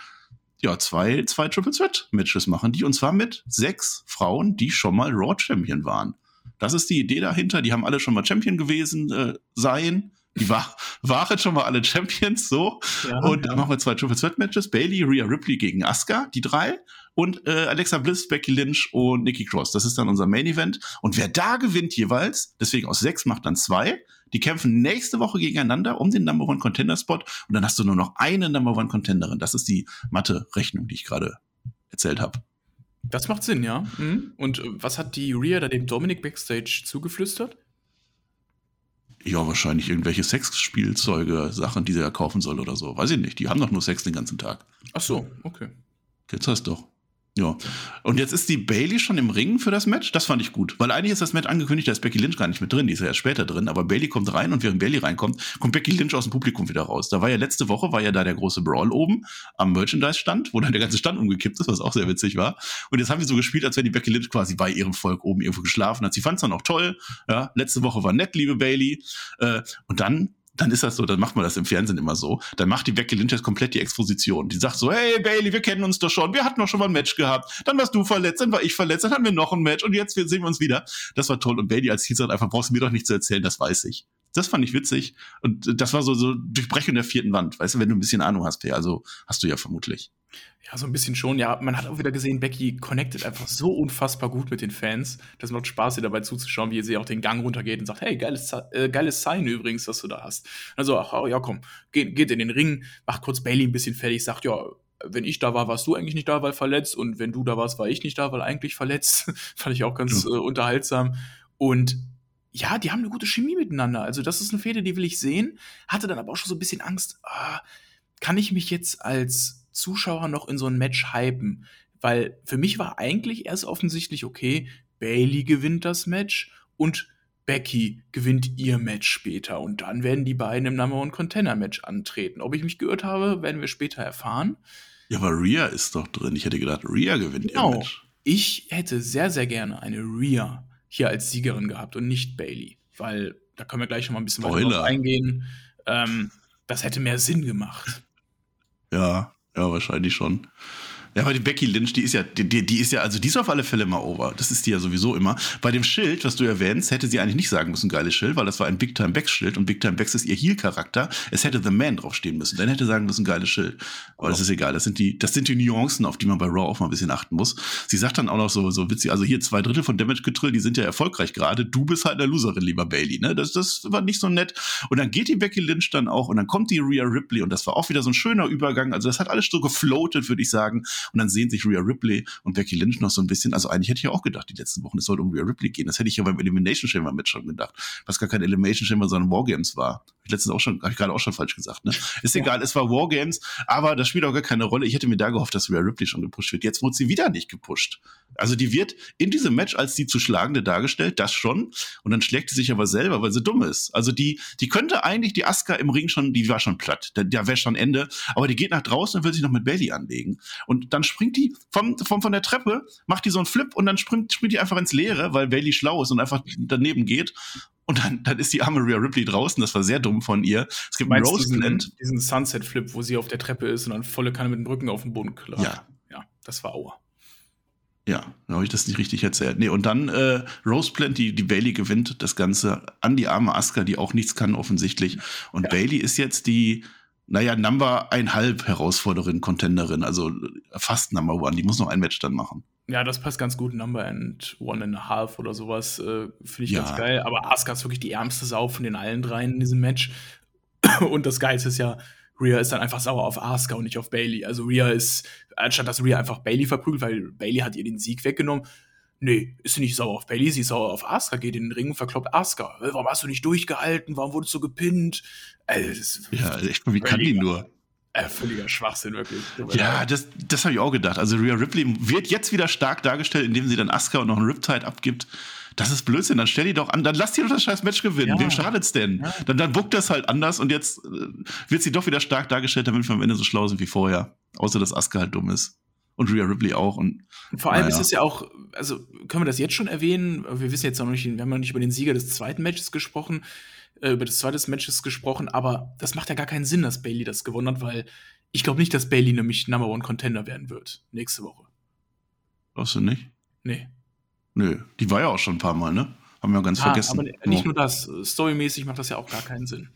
ja, zwei, zwei Triple Threat Matches machen die und zwar mit sechs Frauen, die schon mal Raw Champion waren. Das ist die Idee dahinter. Die haben alle schon mal Champion gewesen äh, sein. Die war, waren schon mal alle Champions, so. Ja, Und dann machen wir zwei Triple Threat Matches. Bailey, Rhea Ripley gegen Asuka, die drei. Und äh, Alexa Bliss, Becky Lynch und Nikki Cross. Das ist dann unser Main Event. Und wer da gewinnt jeweils, deswegen aus sechs macht dann zwei. Die kämpfen nächste Woche gegeneinander um den Number One Contender Spot. Und dann hast du nur noch eine Number One Contenderin. Das ist die Mathe-Rechnung, die ich gerade erzählt habe. Das macht Sinn, ja. Hm. Und äh, was hat die Rhea da dem Dominik Backstage zugeflüstert? Ja, wahrscheinlich irgendwelche Sexspielzeuge, Sachen, die sie ja kaufen soll oder so. Weiß ich nicht. Die haben doch nur Sex den ganzen Tag. Ach so, okay. Jetzt hast du doch. Ja. Und jetzt ist die Bailey schon im Ring für das Match. Das fand ich gut. Weil eigentlich ist das Match angekündigt, da ist Becky Lynch gar nicht mit drin. Die ist ja erst später drin. Aber Bailey kommt rein und während Bailey reinkommt, kommt Becky Lynch aus dem Publikum wieder raus. Da war ja letzte Woche, war ja da der große Brawl oben am Merchandise-Stand, wo dann der ganze Stand umgekippt ist, was auch sehr witzig war. Und jetzt haben wir so gespielt, als wenn die Becky Lynch quasi bei ihrem Volk oben irgendwo geschlafen hat. Sie fand es dann auch toll. Ja, letzte Woche war nett, liebe Bailey. Äh, und dann dann ist das so, dann macht man das im Fernsehen immer so. Dann macht die Becky Lynch jetzt komplett die Exposition. Die sagt so, hey Bailey, wir kennen uns doch schon, wir hatten doch schon mal ein Match gehabt. Dann warst du verletzt, dann war ich verletzt, dann hatten wir noch ein Match und jetzt sehen wir uns wieder. Das war toll. Und Bailey als Heel sagt einfach, brauchst du mir doch nicht zu erzählen, das weiß ich. Das fand ich witzig. Und das war so, so Durchbrechung der vierten Wand. Weißt du, wenn du ein bisschen Ahnung hast, Per, also hast du ja vermutlich. Ja, so ein bisschen schon. Ja, man hat auch wieder gesehen, Becky connectet einfach so unfassbar gut mit den Fans. Das macht Spaß, ihr dabei zuzuschauen, wie sie auch den Gang runtergeht und sagt, hey, geiles, äh, geiles Sign übrigens, was du da hast. Also, ach, oh, ja, komm, geht, geht in den Ring, macht kurz Bailey ein bisschen fertig, sagt, ja, wenn ich da war, warst du eigentlich nicht da, weil verletzt. Und wenn du da warst, war ich nicht da, weil eigentlich verletzt. Fand ich auch ganz Ja. äh, unterhaltsam. Und ja, die haben eine gute Chemie miteinander. Also, das ist eine Fehde, die will ich sehen. Hatte dann aber auch schon so ein bisschen Angst, ah, kann ich mich jetzt als Zuschauer noch in so ein Match hypen? Weil für mich war eigentlich erst offensichtlich, okay, Bailey gewinnt das Match und Becky gewinnt ihr Match später. Und dann werden die beiden im Number One Contender Match antreten. Ob ich mich geirrt habe, werden wir später erfahren. Ja, aber Rhea ist doch drin. Ich hätte gedacht, Rhea gewinnt Genau. ihr Match. Ich hätte sehr, sehr gerne eine Rhea hier als Siegerin gehabt und nicht Bailey. Weil da können wir gleich schon mal ein bisschen weiter drauf eingehen. Ähm, das hätte mehr Sinn gemacht. Ja, ja, wahrscheinlich schon. Ja, aber die Becky Lynch, die ist ja, die, die ist ja, also die ist auf alle Fälle mal over. Das ist die ja sowieso immer. Bei dem Schild, was du erwähnst, hätte sie eigentlich nicht sagen müssen, geiles Schild, weil das war ein Big Time Becks Schild und Big Time Becks ist ihr Heel-Charakter. Es hätte The Man draufstehen müssen. Dann hätte sagen müssen, geiles Schild. Aber das ist egal. Das sind die, das sind die Nuancen, auf die man bei Raw auch mal ein bisschen achten muss. Sie sagt dann auch noch so, so witzig, also hier zwei Drittel von Damage Control, die sind ja erfolgreich gerade. Du bist halt eine Loserin, lieber Bailey, ne? Das, das war nicht so nett. Und dann geht die Becky Lynch dann auch und dann kommt die Rhea Ripley und das war auch wieder so ein schöner Übergang. Also das hat alles so gefloatet, würde ich sagen. Und dann sehen sich Rhea Ripley und Becky Lynch noch so ein bisschen. Also eigentlich hätte ich ja auch gedacht, die letzten Wochen, es sollte um Rhea Ripley gehen. Das hätte ich ja beim Elimination Chamber Match schon gedacht. Was gar kein Elimination Chamber, sondern Wargames war. Ich letztens auch schon, habe ich gerade auch schon falsch gesagt, ne? Ist Ja. egal, es war Wargames, aber das spielt auch gar keine Rolle. Ich hätte mir da gehofft, dass Rhea Ripley schon gepusht wird. Jetzt wurde sie wieder nicht gepusht. Also die wird in diesem Match als die zu schlagende dargestellt, das schon. Und dann schlägt sie sich aber selber, weil sie dumm ist. Also die, die könnte eigentlich die Asuka im Ring schon, die war schon platt. Da, da wäre schon Ende. Aber die geht nach draußen und will sich noch mit Bailey anlegen. Und dann springt die vom, vom, von der Treppe, macht die so einen Flip und dann springt, springt die einfach ins Leere, weil Bailey schlau ist und einfach daneben geht. Und dann, dann ist die arme Rhea Ripley draußen. Das war sehr dumm von ihr. Es gibt einen diesen, diesen Sunset-Flip, wo sie auf der Treppe ist und dann volle Kanne mit dem Rücken auf den Boden klappt? Ja. Ja, das war Aua. Ja, da habe ich das nicht richtig erzählt. Nee, und dann äh, Rose Plant, die, die Bailey gewinnt das Ganze an die arme Asuka, die auch nichts kann offensichtlich. Und Ja. Bailey ist jetzt die naja, Number einhalb Herausforderin, Contenderin, also fast Number One. Die muss noch ein Match dann machen. Ja, das passt ganz gut. Number and One and a Half oder sowas äh, finde ich ja. ganz geil. Aber Asuka ist wirklich die ärmste Sau von den allen dreien in diesem Match. und das Geilste ist ja, Rhea ist dann einfach sauer auf Asuka und nicht auf Bailey. Also Rhea ist, anstatt dass Rhea einfach Bailey verprügelt, weil Bailey hat ihr den Sieg weggenommen, Nee, ist sie nicht sauer auf Bailey, sie ist sauer auf Asuka, geht in den Ring und verkloppt Asuka. Warum hast du nicht durchgehalten? Warum wurdest du gepinnt? Äh, ja, echt, wie kann die nur? Äh, völliger Schwachsinn, wirklich. Ja, das, das habe ich auch gedacht. Also Rhea Ripley wird jetzt wieder stark dargestellt, indem sie dann Asuka und noch einen Riptide abgibt. Das ist Blödsinn, dann stell die doch an, dann lass die doch das scheiß Match gewinnen. Ja. Wem schadet's denn? Ja. Dann, dann buckt das halt anders und jetzt äh, wird sie doch wieder stark dargestellt, damit wir am Ende so schlau sind wie vorher. Außer dass Asuka halt dumm ist und Rhea Ripley auch. Und, Vor allem naja. ist es ja auch, also können wir das jetzt schon erwähnen? Wir wissen jetzt noch nicht, wir haben noch nicht über den Sieger des zweiten Matches gesprochen, äh, über das zweite Matches gesprochen, aber das macht ja gar keinen Sinn, dass Bailey das gewonnen hat, weil ich glaube nicht, dass Bailey nämlich Number One Contender werden wird nächste Woche. Glaubst du nicht? Nee. Nö, die war ja auch schon ein paar Mal, ne? Haben wir ganz ah, vergessen. Aber nicht nur das, storymäßig macht das ja auch gar keinen Sinn.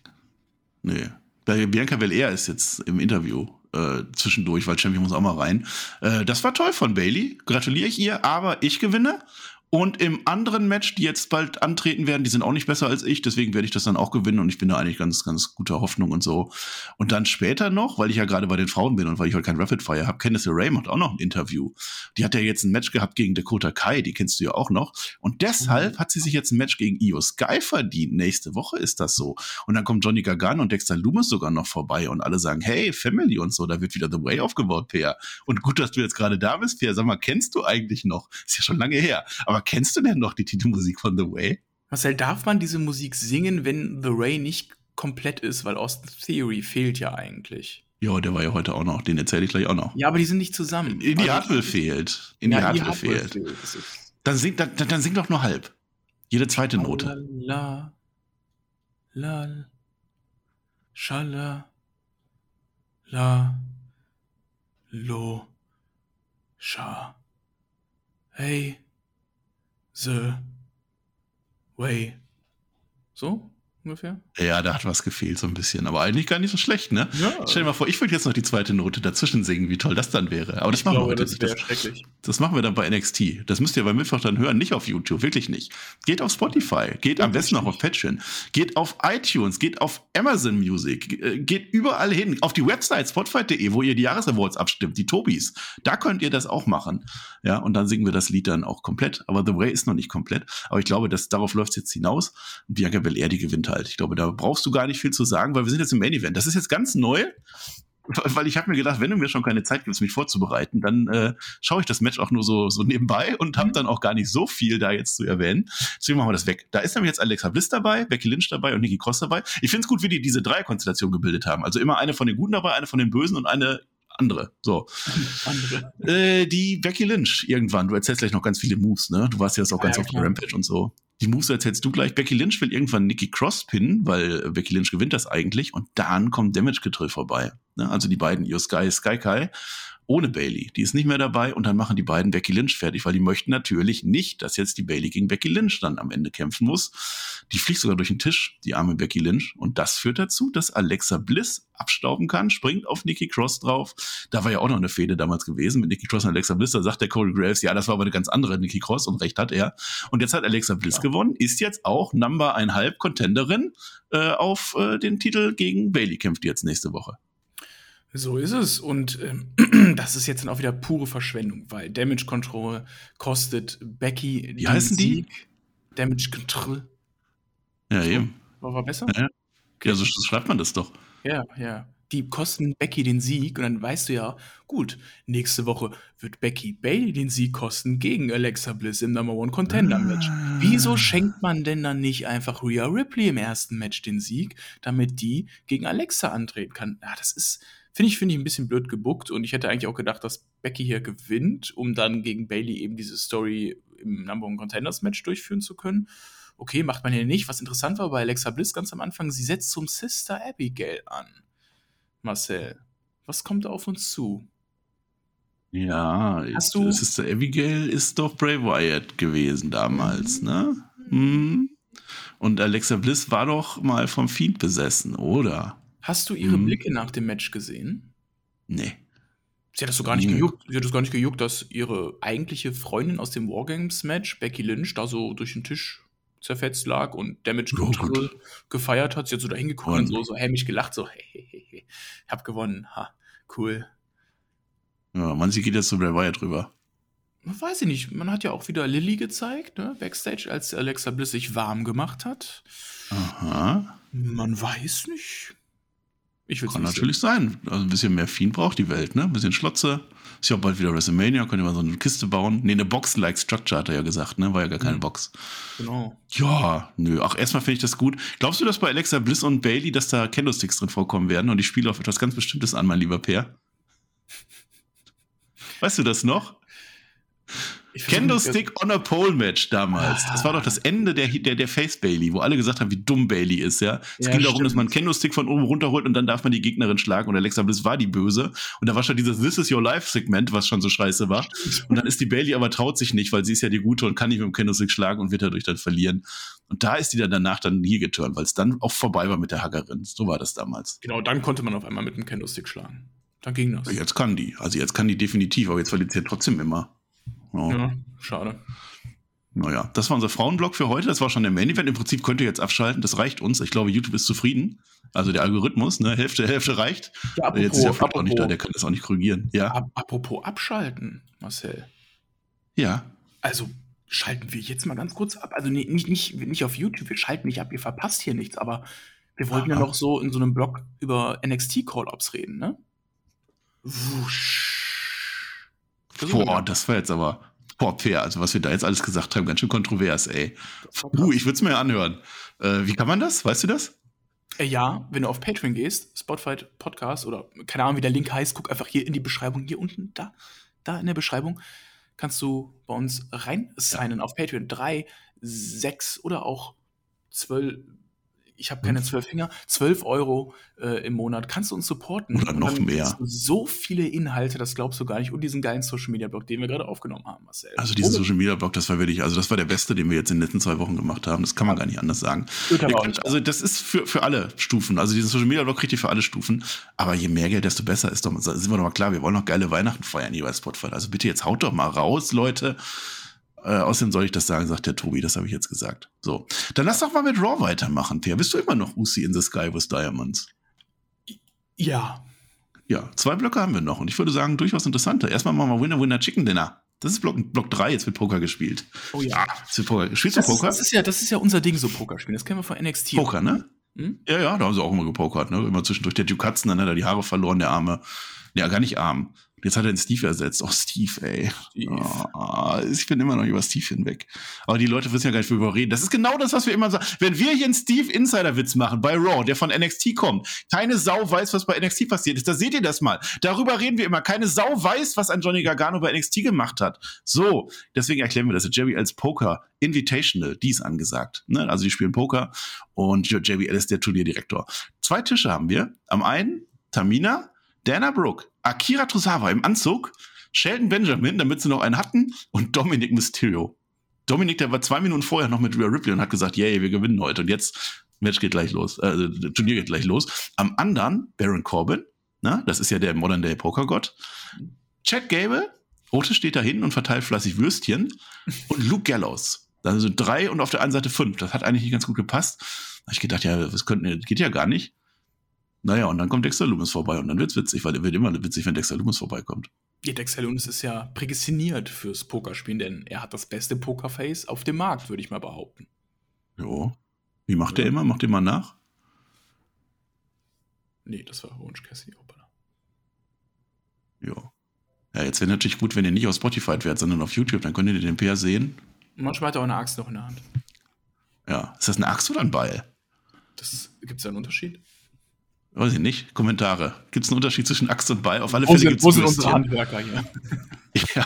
Nee. Bianca Belair ist jetzt im Interview äh, zwischendurch, weil Champion muss auch mal rein. Äh, das war toll von Bailey. Gratuliere ich ihr, aber ich gewinne. Und im anderen Match, die jetzt bald antreten werden, die sind auch nicht besser als ich, deswegen werde ich das dann auch gewinnen und ich bin da eigentlich ganz, ganz guter Hoffnung und so. Und dann später noch, weil ich ja gerade bei den Frauen bin und weil ich heute kein Rapid Fire habe, Candice Raymond auch noch ein Interview. Die hat ja jetzt ein Match gehabt gegen Dakota Kai, die kennst du ja auch noch. Und deshalb mhm. hat sie sich jetzt ein Match gegen Io Sky verdient. Nächste Woche ist das so. Und dann kommt Johnny Gargan und Dexter Loomis sogar noch vorbei und alle sagen, hey, Family und so, da wird wieder The Way aufgebaut, Peer. Und gut, dass du jetzt gerade da bist, Peer. Sag mal, kennst du eigentlich noch? Ist ja schon lange her. Aber aber kennst du denn noch die Titelmusik von The Way? Marcel, darf man diese Musik singen, wenn The Way nicht komplett ist? Weil Austin Theory fehlt ja eigentlich. Ja, der war ja heute auch noch. Den erzähle ich gleich auch noch. Ja, aber die sind nicht zusammen. In die Hartwell fehlt. In ja, die Hartwell fehlt. fehlt. Dann sing, dann, dann sing doch nur halb. Jede zweite Note. La, la, schala, la, lo, scha. Hey, the way. So? ungefähr. Ja, da hat was gefehlt, so ein bisschen. Aber eigentlich gar nicht so schlecht, ne? Ja. Stell dir mal vor, ich würde jetzt noch die zweite Note dazwischen singen, wie toll das dann wäre. Aber das ich machen glaube, wir heute. Das, das, schrecklich. das machen wir dann bei NXT. Das müsst ihr bei Mittwoch dann hören, nicht auf YouTube, wirklich nicht. Geht auf Spotify, geht ja, am besten auch auf Patreon, geht auf iTunes, geht auf Amazon Music, äh, geht überall hin, auf die Website spotify.de, wo ihr die Jahresawards abstimmt, die Tobis. Da könnt ihr das auch machen. Ja, und dann singen wir das Lied dann auch komplett. Aber The Way ist noch nicht komplett. Aber ich glaube, dass darauf läuft es jetzt hinaus. Bianca Belair, die gewinnt halt. Ich glaube, da brauchst du gar nicht viel zu sagen, weil wir sind jetzt im Main Event. Das ist jetzt ganz neu, weil ich habe mir gedacht, wenn du mir schon keine Zeit gibst, mich vorzubereiten, dann äh, schaue ich das Match auch nur so, so nebenbei und habe mhm. dann auch gar nicht so viel da jetzt zu erwähnen. Deswegen machen wir das weg. Da ist nämlich jetzt Alexa Bliss dabei, Becky Lynch dabei und Nikki Cross dabei. Ich finde es gut, wie die diese Dreierkonstellation gebildet haben. Also immer eine von den Guten dabei, eine von den Bösen und eine andere. So. Andere. Äh, die Becky Lynch irgendwann. Du erzählst gleich noch ganz viele Moves, ne? Du warst ja jetzt auch ja, ganz ja, auf dem Rampage und so die Moves erzählst du gleich. Becky Lynch will irgendwann Nikki Cross pinnen, weil Becky Lynch gewinnt das eigentlich. Und dann kommt Damage Control vorbei. Ne? Also die beiden, Io Sky, Sky Kai ohne Bailey. Die ist nicht mehr dabei und dann machen die beiden Becky Lynch fertig, weil die möchten natürlich nicht, dass jetzt die Bailey gegen Becky Lynch dann am Ende kämpfen muss. Die fliegt sogar durch den Tisch, die arme Becky Lynch. Und das führt dazu, dass Alexa Bliss abstauben kann, springt auf Nikki Cross drauf. Da war ja auch noch eine Fehde damals gewesen mit Nikki Cross und Alexa Bliss. Da sagt der Corey Graves, ja, das war aber eine ganz andere Nikki Cross und recht hat er. Und jetzt hat Alexa Bliss ja. gewonnen, ist jetzt auch Number einhalb Contenderin äh, auf äh, den Titel gegen Bailey kämpft jetzt nächste Woche. So ist es. Und ähm, das ist jetzt dann auch wieder pure Verschwendung, weil Damage Control kostet Becky Wie heißen Sieg. die? Damage Control. Ja, eben. War, war besser? Ja, okay. ja so schreibt man das doch. Ja, ja. Die kosten Becky den Sieg und dann weißt du ja, gut, nächste Woche wird Becky Bailey den Sieg kosten gegen Alexa Bliss im Number One Contender Match. Ah. Wieso schenkt man denn dann nicht einfach Rhea Ripley im ersten Match den Sieg, damit die gegen Alexa antreten kann? Ja, das ist, Finde ich, finde ich ein bisschen blöd gebuckt und ich hätte eigentlich auch gedacht, dass Becky hier gewinnt, um dann gegen Bailey eben diese Story im Number One Contenders Match durchführen zu können. Okay, macht man hier nicht. Was interessant war bei Alexa Bliss ganz am Anfang, sie setzt zum Sister Abigail an. Marcel, was kommt auf uns zu? Ja, Hast du Sister Abigail ist doch Bray Wyatt gewesen damals, ne? Mhm. Und Alexa Bliss war doch mal vom Fiend besessen, oder? Hast du ihre Mhm. Blicke nach dem Match gesehen? Nee. Sie hat es so gar nicht Nee. gejuckt. Sie hat es gar nicht gejuckt, dass ihre eigentliche Freundin aus dem Wargames-Match, Becky Lynch, da so durch den Tisch zerfetzt lag und Damage Oh, Control gefeiert hat. Sie hat so dahin geguckt Und- und so, so hämisch gelacht, so, hey, hey, hey, hey, ich hab gewonnen, ha, cool. Ja, man, sie geht jetzt zu Bray Wyatt rüber. Weiß ich nicht, man hat ja auch wieder Lilly gezeigt, ne, Backstage, als Alexa Bliss sich warm gemacht hat. Aha. Man weiß nicht. Ich Kann natürlich sein. Also ein bisschen mehr Fiend braucht die Welt, ne? Ein bisschen Schlotze. Ist ja auch bald wieder WrestleMania, könnte man so eine Kiste bauen. Nee, eine Box-like Structure hat er ja gesagt, ne? War ja gar keine Mhm. Box. sehen. Genau. Ja, nö. Ach, erstmal finde ich das gut. Glaubst du, dass bei Alexa Bliss und Bailey, dass da Candlesticks drin vorkommen werden und ich spiele auf etwas ganz Bestimmtes an, mein lieber Peer? Weißt du das noch? Candlestick on a Pole Match damals. Das war doch das Ende der, der, der Face Bailey, wo alle gesagt haben, wie dumm Bailey ist, ja. Es Ja, ging darum, dass man. Candlestick von oben runterholt und dann darf man die Gegnerin schlagen und Alexa Bliss war die Böse. Und da war schon dieses This is your life Segment, was schon so scheiße war. Und dann ist die Bailey aber traut sich nicht, weil sie ist ja die Gute und kann nicht mit dem Candlestick schlagen und wird dadurch dann verlieren. Und da ist die dann danach dann hier geturnt, weil es dann auch vorbei war mit der Hackerin. So war das damals. Genau, dann konnte man auf einmal mit dem Candlestick schlagen. Dann ging das. Jetzt kann die. Also jetzt kann die definitiv, aber jetzt verliert sie ja trotzdem immer. Ja. Ja, schade. Naja, das war unser Frauenblock für heute. Das war schon der Main Event. Im Prinzip könnt ihr jetzt abschalten. Das reicht uns. Ich glaube, YouTube ist zufrieden. Also der Algorithmus, ne? Hälfte, Hälfte reicht. Ja, Jetzt ist ja auch nicht da, der kann das auch nicht korrigieren. Ja. ap- apropos abschalten, Marcel. Ja. Also schalten wir jetzt mal ganz kurz ab. Also nee, nicht, nicht, nicht auf YouTube, wir schalten nicht ab, ihr verpasst hier nichts, aber wir wollten ja Aha. noch so in so einem Blog über NXT-Call-Ups reden, ne? Wusch. Boah, das war jetzt aber. Boah, fair. Also, was wir da jetzt alles gesagt haben, ganz schön kontrovers, ey. Uh, ich würde es mir anhören. Äh, wie kann man das? Weißt du das? Äh, ja, wenn du auf Patreon gehst, Spotify Podcast oder keine Ahnung, wie der Link heißt, guck einfach hier in die Beschreibung, hier unten, da, da in der Beschreibung, kannst du bei uns rein signen auf Patreon. Drei, sechs oder auch zwölf, ich habe keine zwölf Finger, zwölf Euro äh, im Monat kannst du uns supporten. Oder noch mehr. So viele Inhalte, das glaubst du gar nicht. Und diesen geilen Social Media Blog, den wir gerade aufgenommen haben, Marcel. Also, Womit- Social Media Blog, das war wirklich, also, das war der beste, den wir jetzt in den letzten zwei Wochen gemacht haben. Das kann man gar nicht anders sagen. Könnt, nicht also das ist für, für alle Stufen. Also diesen Social Media Blog kriegt ihr für alle Stufen. Aber je mehr Geld, desto besser ist doch. Sind wir doch mal klar, wir wollen noch geile Weihnachten feiern hier bei Spotify. Also bitte jetzt haut doch mal raus, Leute. Äh, außerdem soll ich das sagen, sagt der Tobi, das habe ich jetzt gesagt. So, dann lass doch mal mit Raw weitermachen, Pierre. Bist du immer noch Usi in the Sky with Diamonds? Ja, Ja, zwei Blöcke haben wir noch und ich würde sagen, durchaus interessanter. Erstmal machen wir Winner Winner Chicken Dinner. Das ist Block, Block 3, jetzt wird Poker gespielt. oh ja. Jetzt wird Poker. Spielst du Das ist, Poker? das, ist ja, das ist ja unser Ding, so Poker spielen. Das kennen wir von NXT. Poker, ne? Hm? Ja, ja, da haben sie auch immer gepokert, ne? Immer zwischendurch. Der Duke Hudson, dann hat er die Haare verloren, der Arme. Ja, gar nicht arm. Jetzt hat er den Steve ersetzt. Oh, Steve, ey. Steve. Ah, ich bin immer noch über Steve hinweg. Aber die Leute wissen ja gar nicht, worüber wir reden. Das ist genau das, was wir immer sagen. Wenn wir hier einen Steve Insider-Witz machen bei Raw, der von NXT kommt, keine Sau weiß, was bei NXT passiert ist. Da seht ihr das mal. Darüber reden wir immer. Keine Sau weiß, was ein Johnny Gargano bei NXT gemacht hat. So, deswegen erklären wir das. Jerry als Poker Invitational, die ist angesagt. Ne? Also die spielen Poker und JBL ist der Turnierdirektor. Zwei Tische haben wir. Am einen Tamina, Dana Brooke, Akira Tozawa im Anzug, Sheldon Benjamin, damit sie noch einen hatten, und Dominic Mysterio. Dominic, der war zwei Minuten vorher noch mit Rhea Ripley und hat gesagt, yay, wir gewinnen heute. Und jetzt, Match geht gleich los, äh, Turnier geht gleich los. Am anderen Baron Corbin, na, das ist ja der Modern Day Pokergott. Chad Gable, Otis steht da hinten und verteilt fleißig Würstchen. Und Luke Gallows. Also drei und auf der einen Seite fünf. Das hat eigentlich nicht ganz gut gepasst. Da hab ich gedacht, ja, das könnte, geht ja gar nicht. Naja, und dann kommt Dexter Loomis vorbei und dann wird's witzig, weil er wird immer witzig, wenn Dexter Loomis vorbeikommt. Ja, Dexter Lumis ist ja prädestiniert fürs Pokerspielen, denn er hat das beste Pokerface auf dem Markt, würde ich mal behaupten. Jo. Wie macht der immer? Macht der mal nach? Nee, das war Orange Cassidy. Hoppala. Jo. Ja, jetzt wäre natürlich gut, wenn ihr nicht auf Spotify wärt, sondern auf YouTube, dann könnt ihr den PR sehen. Manchmal hat er auch eine Axt noch in der Hand. Ja. Ist das eine Axt oder ein Beil? Das gibt's da einen Unterschied? Weiß ich nicht. Kommentare. Gibt es einen Unterschied zwischen Axt und Beil? Auf alle Wo Fälle sind Würstchen. unsere Handwerker hier? Ja.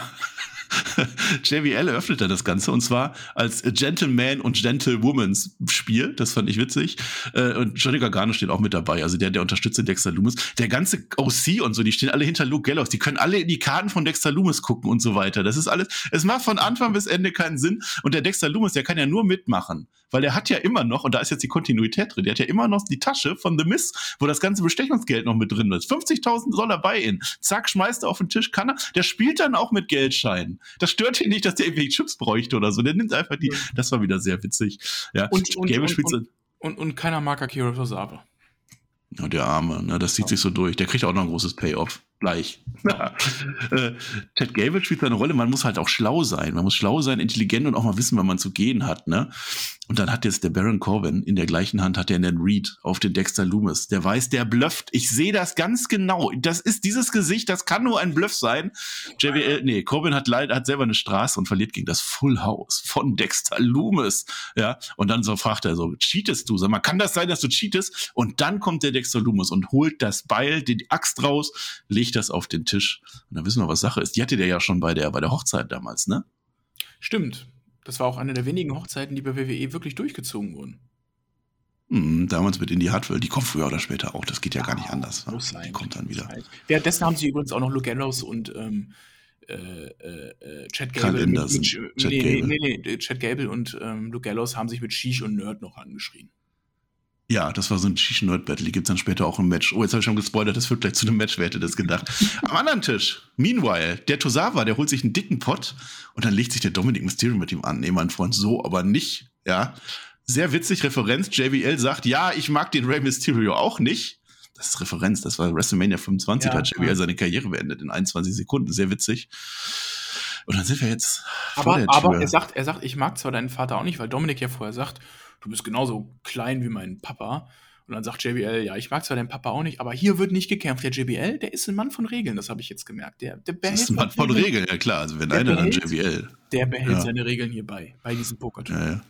JBL eröffnete das Ganze und zwar als Gentleman und Gentlewoman's Spiel. Das fand ich witzig. Äh, Und Johnny Gargano steht auch mit dabei. Also der, der unterstützt den Dexter Loomis. Der ganze OC und so, die stehen alle hinter Luke Gallows. Die können alle in die Karten von Dexter Loomis gucken und so weiter. Das ist alles, es macht von Anfang bis Ende keinen Sinn. Und der Dexter Loomis, der kann ja nur mitmachen, weil er hat ja immer noch, und da ist jetzt die Kontinuität drin, der hat ja immer noch die Tasche von The Miss, wo das ganze Bestechungsgeld noch mit drin ist. 50.000 Dollar bei ihn. Zack, schmeißt er auf den Tisch, kann er. Der spielt dann auch mit Geldscheinen. Das stört ihn nicht, dass der irgendwelche Chips bräuchte oder so. Der nimmt einfach die, das war wieder sehr witzig. Ja, und, und, und, und, und, und keiner mag Akira Tosawa. Ja, der Arme, ne, das zieht sich so durch. Der kriegt auch noch ein großes Payoff gleich. äh, Ted Gable spielt seine Rolle. Man muss halt auch schlau sein. Man muss schlau sein, intelligent und auch mal wissen, wann man zu gehen hat. Ne? Und dann hat jetzt der Baron Corbin in der gleichen Hand hat er einen Reed auf den Dexter Loomis. Der weiß, der blufft. Ich sehe das ganz genau. Das ist dieses Gesicht, das kann nur ein Bluff sein. JBL, nee, Corbin hat leider hat selber eine Straße und verliert gegen das Full House von Dexter Loomis. Ja, und dann so fragt er so, cheatest du? Sag mal, kann das sein, dass du cheatest? Und dann kommt der Dexter Loomis und holt das Beil, die Axt raus, legt das auf den Tisch. Und dann wissen wir, was Sache ist. Die hatte der ja schon bei der, bei der Hochzeit damals, ne? Stimmt. Das war auch eine der wenigen Hochzeiten, die bei WWE wirklich durchgezogen wurden. Hm, damals mit Indie Hartwell, die kommt früher oder später auch, das geht ja, ja gar nicht anders. Ne? Muss sein. Die kommt dann wieder. Währenddessen haben sie übrigens auch noch Luke Gallows und ähm, äh, äh, Chad Gable. Carl Anderson, mit, mit, Chad nee, Gable. Nee, nee, Chad Gable und ähm, Luke Gallows haben sich mit Sheesh und Nerd noch angeschrien. Ja, das war so ein Shish Nerd Battle. Die gibt's dann später auch im Match. Oh, jetzt habe ich schon gespoilert, das wird gleich zu einem Match, wer hätte das gedacht. Am anderen Tisch, meanwhile, der Tosawa, der holt sich einen dicken Pott und dann legt sich der Dominic Mysterio mit ihm an. Nee, mein Freund, so aber nicht, ja. Sehr witzig, Referenz. JBL sagt, ja, ich mag den Rey Mysterio auch nicht. Das ist Referenz, das war WrestleMania 25, ja, da hat JBL ja. seine Karriere beendet in 21 Sekunden. Sehr witzig. Und dann sind wir jetzt. Aber, aber er sagt, er sagt, ich mag zwar deinen Vater auch nicht, weil Dominik ja vorher sagt, du bist genauso klein wie mein Papa. Und dann sagt JBL, ja, ich mag zwar deinen Papa auch nicht, aber hier wird nicht gekämpft. Der JBL, der ist ein Mann von Regeln, das habe ich jetzt gemerkt. Der, der behält das ist ein Mann von Regeln, ja klar. Also wenn einer, dann JBL. Der behält ja. seine Regeln hierbei, bei diesem poker ja, ja.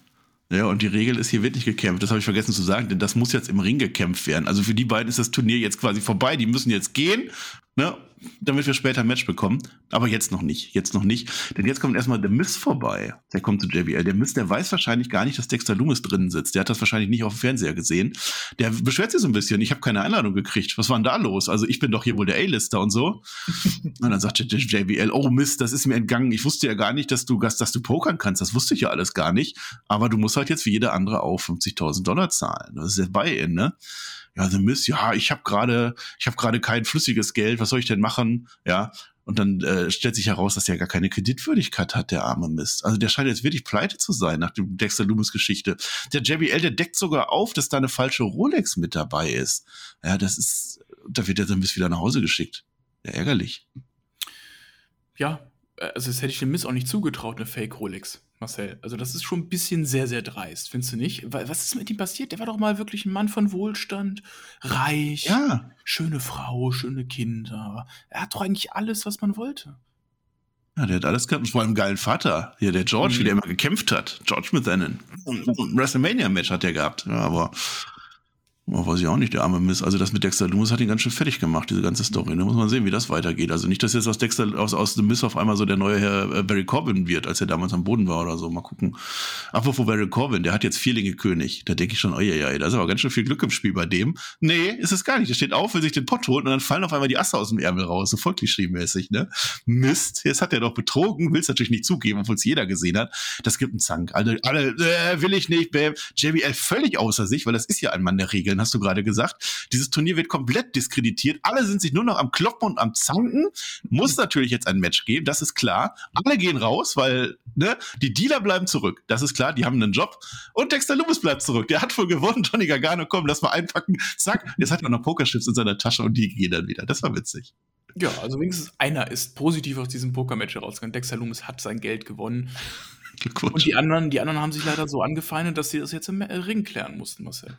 Ja, und die Regel ist, hier wird nicht gekämpft. Das habe ich vergessen zu sagen, denn das muss jetzt im Ring gekämpft werden. Also für die beiden ist das Turnier jetzt quasi vorbei. Die müssen jetzt gehen, ne, damit wir später ein Match bekommen. Aber jetzt noch nicht. Jetzt noch nicht. Denn jetzt kommt erstmal der Miss vorbei. Der kommt zu JBL. Der Miss, der weiß wahrscheinlich gar nicht, dass Dexter Loomis drinnen sitzt. Der hat das wahrscheinlich nicht auf dem Fernseher gesehen. Der beschwert sich so ein bisschen. Ich habe keine Einladung gekriegt. Was war denn da los? Also ich bin doch hier wohl der A-Lister und so. und dann sagt JBL, oh Mist, das ist mir entgangen. Ich wusste ja gar nicht, dass du, dass du pokern kannst. Das wusste ich ja alles gar nicht. Aber du musst halt jetzt wie jeder andere auch 50.000 Dollar zahlen. Das ist der Buy-in, ne? Ja, The Miss, ja, ich habe gerade, ich habe gerade kein flüssiges Geld, was soll ich denn machen? Ja, und dann äh, stellt sich heraus, dass der gar keine Kreditwürdigkeit hat, der arme Mist. Also der scheint jetzt wirklich pleite zu sein nach dem Dexter Loomis Geschichte. Der JBL, der deckt sogar auf, dass da eine falsche Rolex mit dabei ist. Ja, das ist, da wird der The Miss wieder nach Hause geschickt. Ja, ärgerlich. Ja, also das hätte ich dem Miss auch nicht zugetraut, eine Fake Rolex. Marcel. Also das ist schon ein bisschen sehr, sehr dreist, findest du nicht? Was ist mit ihm passiert? Der war doch mal wirklich ein Mann von Wohlstand, reich, ja. schöne Frau, schöne Kinder. Er hat doch eigentlich alles, was man wollte. Ja, der hat alles gehabt. Und vor allem einen geilen Vater. Hier, der George, mhm. wie der immer gekämpft hat. George mit seinen WrestleMania-Match hat der gehabt. Ja, aber Oh, weiß ich auch nicht, der arme Mist. Also das mit Dexter Loomis hat ihn ganz schön fertig gemacht, diese ganze Story. Da muss man sehen, wie das weitergeht. Also nicht, dass jetzt aus Dexter, aus, aus dem Mist auf einmal so der neue Herr äh, Barry Corbin wird, als er damals am Boden war oder so. Mal gucken. Apropos Barry Corbin, der hat jetzt Vierlinge König. Da denke ich schon, oh ja, ja, da ist aber ganz schön viel Glück im Spiel bei dem. Nee, ist es gar nicht. Der steht auf, will sich den Pott holen und dann fallen auf einmal die Asse aus dem Ärmel raus. So voll klischee-mäßig, ne? Mist, jetzt hat er doch betrogen, will es natürlich nicht zugeben, obwohl es jeder gesehen hat. Das gibt einen Zank. Alle, alle, äh, will ich nicht, bam. JBL völlig außer sich, weil das ist ja ein Mann der Regeln, hast du gerade gesagt gesagt, dieses Turnier wird komplett diskreditiert. Alle sind sich nur noch am Kloppen und am Zanken. Muss natürlich jetzt ein Match geben, das ist klar. Alle gehen raus, weil ne, die Dealer bleiben zurück. Das ist klar, die haben einen Job. Und Dexter Loomis bleibt zurück. Der hat wohl gewonnen. Johnny Gargano, komm, lass mal einpacken. Zack, jetzt hat er noch Pokerchips in seiner Tasche und die gehen dann wieder. Das war witzig. Ja, also wenigstens einer ist positiv aus diesem Pokermatch herausgegangen. Dexter Loomis hat sein Geld gewonnen. Und die anderen, die anderen haben sich leider so angefeindet, dass sie das jetzt im Ring klären mussten, Marcel.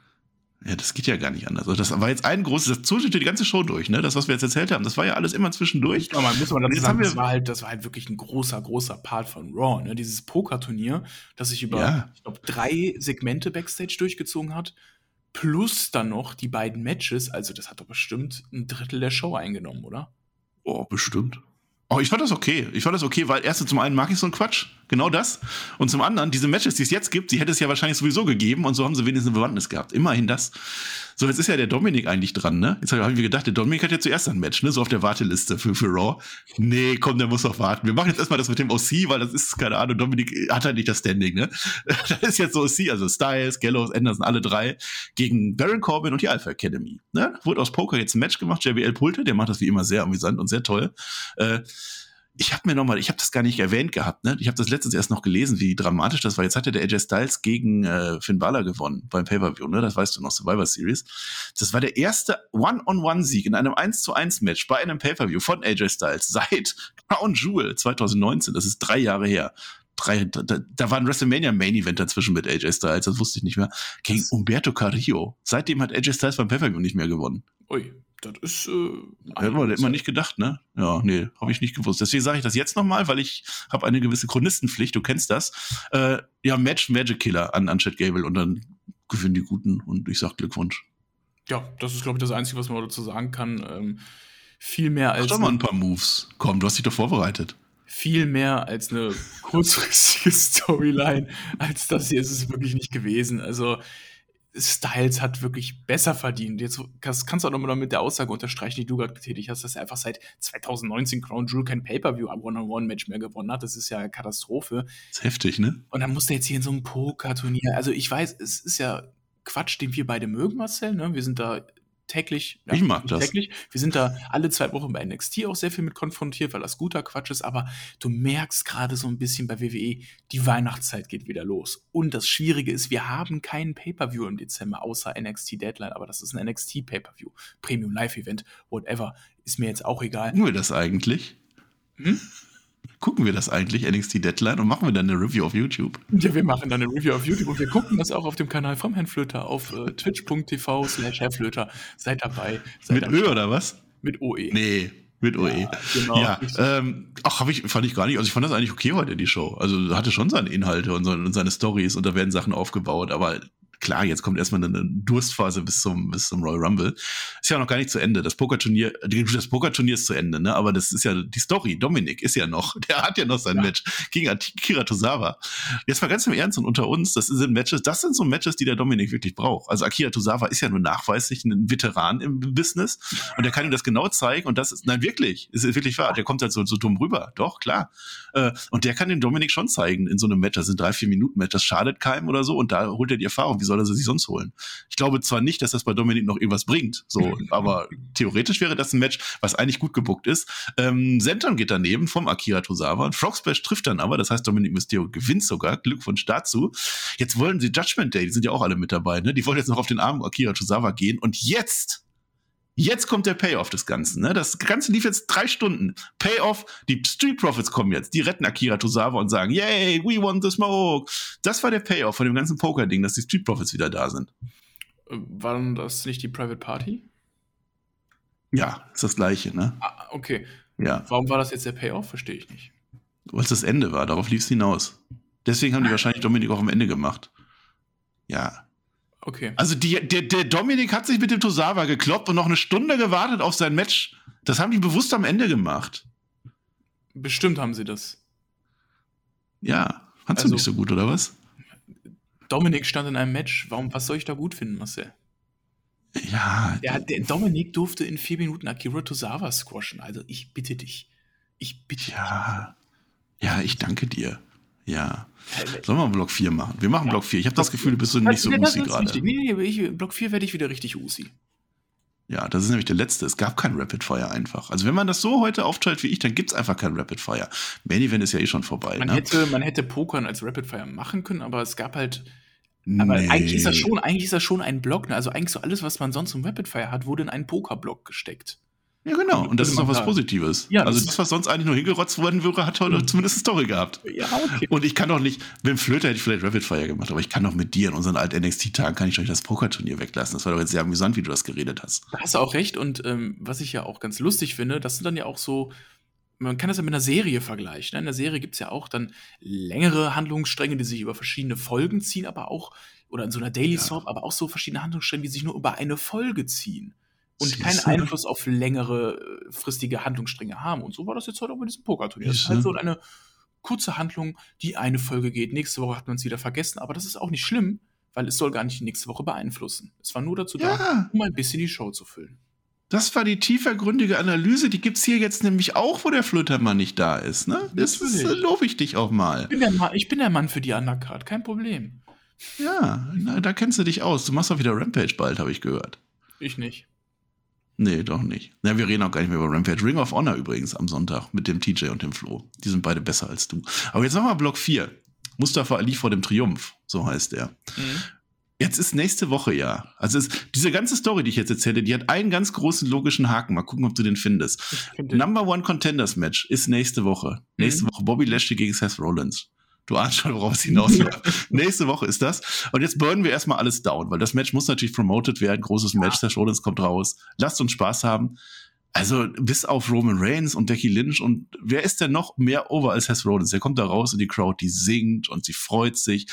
Ja, das geht ja gar nicht anders. Also das war jetzt ein großes, das zog die ganze Show durch, ne? Das, was wir jetzt erzählt haben, das war ja alles immer zwischendurch. Ja, man muss man dazu sagen, das war halt, das war halt wirklich ein großer, großer Part von Raw, ne? Dieses Pokerturnier, das sich über, ja. ich glaube, drei Segmente Backstage durchgezogen hat, plus dann noch die beiden Matches. Also das hat doch bestimmt ein Drittel der Show eingenommen, oder? Oh, bestimmt. Oh, ich fand das okay. Ich fand das okay, weil erstens zum einen mag ich so einen Quatsch. Genau das. Und zum anderen, diese Matches, die es jetzt gibt, die hätte es ja wahrscheinlich sowieso gegeben und so haben sie wenigstens eine Bewandtnis gehabt. Immerhin das. So, jetzt ist ja der Dominik eigentlich dran, ne? Jetzt habe ich mir gedacht, der Dominik hat ja zuerst ein Match, ne? So auf der Warteliste für, für Raw. Nee, komm, der muss noch warten. Wir machen jetzt erstmal das mit dem OC, weil das ist, keine Ahnung, Dominik hat halt nicht das Standing, ne? das ist jetzt so OC, also Styles, Gallows, Anderson, alle drei gegen Baron Corbin und die Alpha Academy. Ne? Wurde aus Poker jetzt ein Match gemacht, JBL Pulte, der macht das wie immer sehr amüsant und sehr toll. Äh, ich habe mir nochmal, ich habe das gar nicht erwähnt gehabt, ne? Ich habe das letztens erst noch gelesen, wie dramatisch das war. Jetzt hatte der AJ Styles gegen äh, Finn Balor gewonnen beim Pay-Per-View, ne? Das weißt du noch, Survivor Series. Das war der erste One-on-One-Sieg in einem 1 zu 1 Match bei einem Pay-Per-View von AJ Styles seit Crown Jewel 2019. Das ist drei Jahre her. Drei, da, da war ein WrestleMania Main Event dazwischen mit AJ Styles, das wusste ich nicht mehr. Gegen Umberto Carrillo. Seitdem hat AJ Styles beim Pay-Per-View nicht mehr gewonnen. Ui, das ist. Äh, Hätte man immer nicht gedacht, ne? Ja, nee, habe ich nicht gewusst. Deswegen sage ich das jetzt nochmal, weil ich habe eine gewisse Chronistenpflicht, du kennst das. Äh, ja, Match Magic Killer an, an Chad Gable und dann gewinnen die Guten und ich sag Glückwunsch. Ja, das ist, glaube ich, das Einzige, was man dazu sagen kann. Ähm, viel mehr als. Mach doch mal ein paar Moves. Komm, du hast dich doch vorbereitet. Viel mehr als eine kurzfristige Storyline, als das hier ist es wirklich nicht gewesen. Also, Styles hat wirklich besser verdient. Jetzt das kannst du auch nochmal mit der Aussage unterstreichen, die du gerade betätigt hast, dass er einfach seit 2019 Crown Jewel kein Pay-Per-View One-on-One-Match mehr gewonnen hat. Das ist ja eine Katastrophe. Das ist heftig, ne? Und dann muss er jetzt hier in so einem Poker-Turnier. Also ich weiß, es ist ja Quatsch, den wir beide mögen, Marcel. Ne? Wir sind da täglich. Ja, ich mag das. Täglich. Wir sind da alle zwei Wochen bei NXT auch sehr viel mit konfrontiert, weil das guter Quatsch ist. Aber du merkst gerade so ein bisschen bei WWE, die Weihnachtszeit geht wieder los. Und das Schwierige ist, wir haben keinen Pay-Per-View im Dezember, außer NXT Deadline. Aber das ist ein NXT Pay-Per-View. Premium Live-Event, whatever. Ist mir jetzt auch egal. Nur das eigentlich? Hm? Gucken wir das eigentlich, NXT Deadline, und machen wir dann eine Review auf YouTube? Ja, wir machen dann eine Review auf YouTube und wir gucken das auch auf dem Kanal vom Herrn Flöter auf äh, twitch.tv slash Herr Flöter. Seid dabei. Seid Mit Ö oder was? Mit OE. Nee. Mit OE. Ja, genau. Ja, ähm, ach, hab ich, fand ich gar nicht. Also ich fand das eigentlich okay heute, die Show. Also hatte schon seine Inhalte und seine Stories und da werden Sachen aufgebaut, aber klar, jetzt kommt erstmal eine Durstphase bis zum, bis zum Royal Rumble. Ist ja noch gar nicht zu Ende. Das Pokerturnier, das Pokerturnier ist zu Ende, ne? Aber das ist ja die Story. Dominik ist ja noch, der hat ja noch sein ja. Match gegen Akira Tozawa. Jetzt mal ganz im Ernst und unter uns, das sind Matches, das sind so Matches, die der Dominik wirklich braucht. Also Akira Tozawa ist ja nur nachweislich ein Veteran im Business und der kann ihm das genau zeigen und das ist, nein, wirklich, ist wirklich wahr. Der kommt halt so, so dumm rüber. Doch, klar. Äh, und der kann den Dominik schon zeigen in so einem Match. Das sind drei, vier Minuten Match. Das schadet keinem oder so und da holt er die Erfahrung. Wie soll er sie sich sonst holen? Ich glaube zwar nicht, dass das bei Dominik noch irgendwas bringt, so, aber theoretisch wäre das ein Match, was eigentlich gut gebuckt ist. Ähm, Senton geht daneben vom Akira Tozawa und Frog Splash trifft dann aber, das heißt Dominik Mysterio gewinnt sogar. Glückwunsch dazu. Jetzt wollen sie Judgment Day, die sind ja auch alle mit dabei, ne? Die wollen jetzt noch auf den Arm Akira Tozawa gehen und jetzt Jetzt kommt der Payoff des Ganzen. Ne? Das Ganze lief jetzt drei Stunden. Payoff, die Street Profits kommen jetzt. Die retten Akira Tozawa und sagen, yay, we want the smoke. Das war der Payoff von dem ganzen Poker-Ding, dass die Street Profits wieder da sind. Äh, waren das nicht die Private Party? Ja, ist das gleiche, ne? Ah, okay. Ja. Warum war das jetzt der Payoff? Verstehe ich nicht. Weil es das Ende war, darauf lief es hinaus. Deswegen haben die wahrscheinlich Dominik auch am Ende gemacht. Ja, Okay. Also die, der, der Dominik hat sich mit dem Tosawa gekloppt und noch eine Stunde gewartet auf sein Match. Das haben die bewusst am Ende gemacht. Bestimmt haben sie das. Ja, fandst also, du nicht so gut, oder was? Dominik stand in einem Match. Warum, was soll ich da gut finden, Marcel? Ja. Der, der Dominik durfte in vier Minuten Akira Tosawa squashen. Also ich bitte dich. Ich bitte ja. dich. Ja, ich danke dir. Ja. Sollen wir Block 4 machen? Wir machen ja. Block 4. Ich habe das Gefühl, du bist so nicht so Usi gerade. Nee, nee, ich, Block 4 werde ich wieder richtig Usi. Ja, das ist nämlich der letzte. Es gab kein Rapid Fire einfach. Also wenn man das so heute aufteilt wie ich, dann gibt es einfach kein Rapid Fire. Main Event ist ja eh schon vorbei. Man, ne? hätte, man hätte Pokern als Rapid Fire machen können, aber es gab halt. Aber nee. eigentlich ist das schon, eigentlich ist das schon ein Block. Ne? Also eigentlich so alles, was man sonst im Rapid Fire hat, wurde in einen Poker-Block gesteckt. Ja, genau. Und das ist auch was Positives. Ja, also das, was sonst eigentlich nur hingerotzt worden wäre, hat heute mhm. zumindest eine Story gehabt. Ja, okay. Und ich kann doch nicht, mit dem Flöter hätte ich vielleicht Rapid Fire gemacht, aber ich kann doch mit dir in unseren alten NXT-Tagen, kann ich euch das Pokerturnier weglassen. Das war doch jetzt sehr amüsant, wie du das geredet hast. Da hast du auch recht. Und ähm, was ich ja auch ganz lustig finde, das sind dann ja auch so, man kann das ja mit einer Serie vergleichen. Ne? In der Serie gibt es ja auch dann längere Handlungsstränge, die sich über verschiedene Folgen ziehen, aber auch, oder in so einer Daily Soap, ja. aber auch so verschiedene Handlungsstränge, die sich nur über eine Folge ziehen und keinen Einfluss auf längere, äh, fristige Handlungsstränge haben. Und so war das jetzt heute auch bei diesem Pokerturnier. Das ist halt so eine kurze Handlung, die eine Folge geht. Nächste Woche hat man es wieder vergessen, aber das ist auch nicht schlimm, weil es soll gar nicht die nächste Woche beeinflussen. Es war nur dazu Ja. da, um ein bisschen die Show zu füllen. Das war die tiefergründige Analyse, die gibt's hier jetzt nämlich auch, wo der Flötermann nicht da ist. Ne? Das Natürlich. äh, lobe ich dich auch mal. Ich bin der Mann, ich bin der Mann für die Undercard, kein Problem. Ja, na, da kennst du dich aus. Du machst auch wieder Rampage bald, habe ich gehört. Ich nicht. Nee, doch nicht. Na, wir reden auch gar nicht mehr über Rampage. Ring of Honor übrigens am Sonntag mit dem TJ und dem Flo. Die sind beide besser als du. Aber jetzt machen wir Block 4. Mustafa Ali vor dem Triumph, so heißt er. Mhm. Jetzt ist nächste Woche ja. Also es, diese ganze Story, die ich jetzt erzähle, die hat einen ganz großen logischen Haken. Mal gucken, ob du den findest. Number One Contenders Match ist nächste Woche. Nächste Woche Bobby Lashley gegen Seth Rollins. Du ahnst schon, worauf es hinausläuft. nächste Woche ist das. Und jetzt burnen wir erstmal alles down, weil das Match muss natürlich promoted werden. Großes Match, Seth Rollins kommt raus. Lasst uns Spaß haben. Also bis auf Roman Reigns und Becky Lynch und wer ist denn noch mehr over als Seth Rollins? Der kommt da raus und die Crowd, die singt und sie freut sich.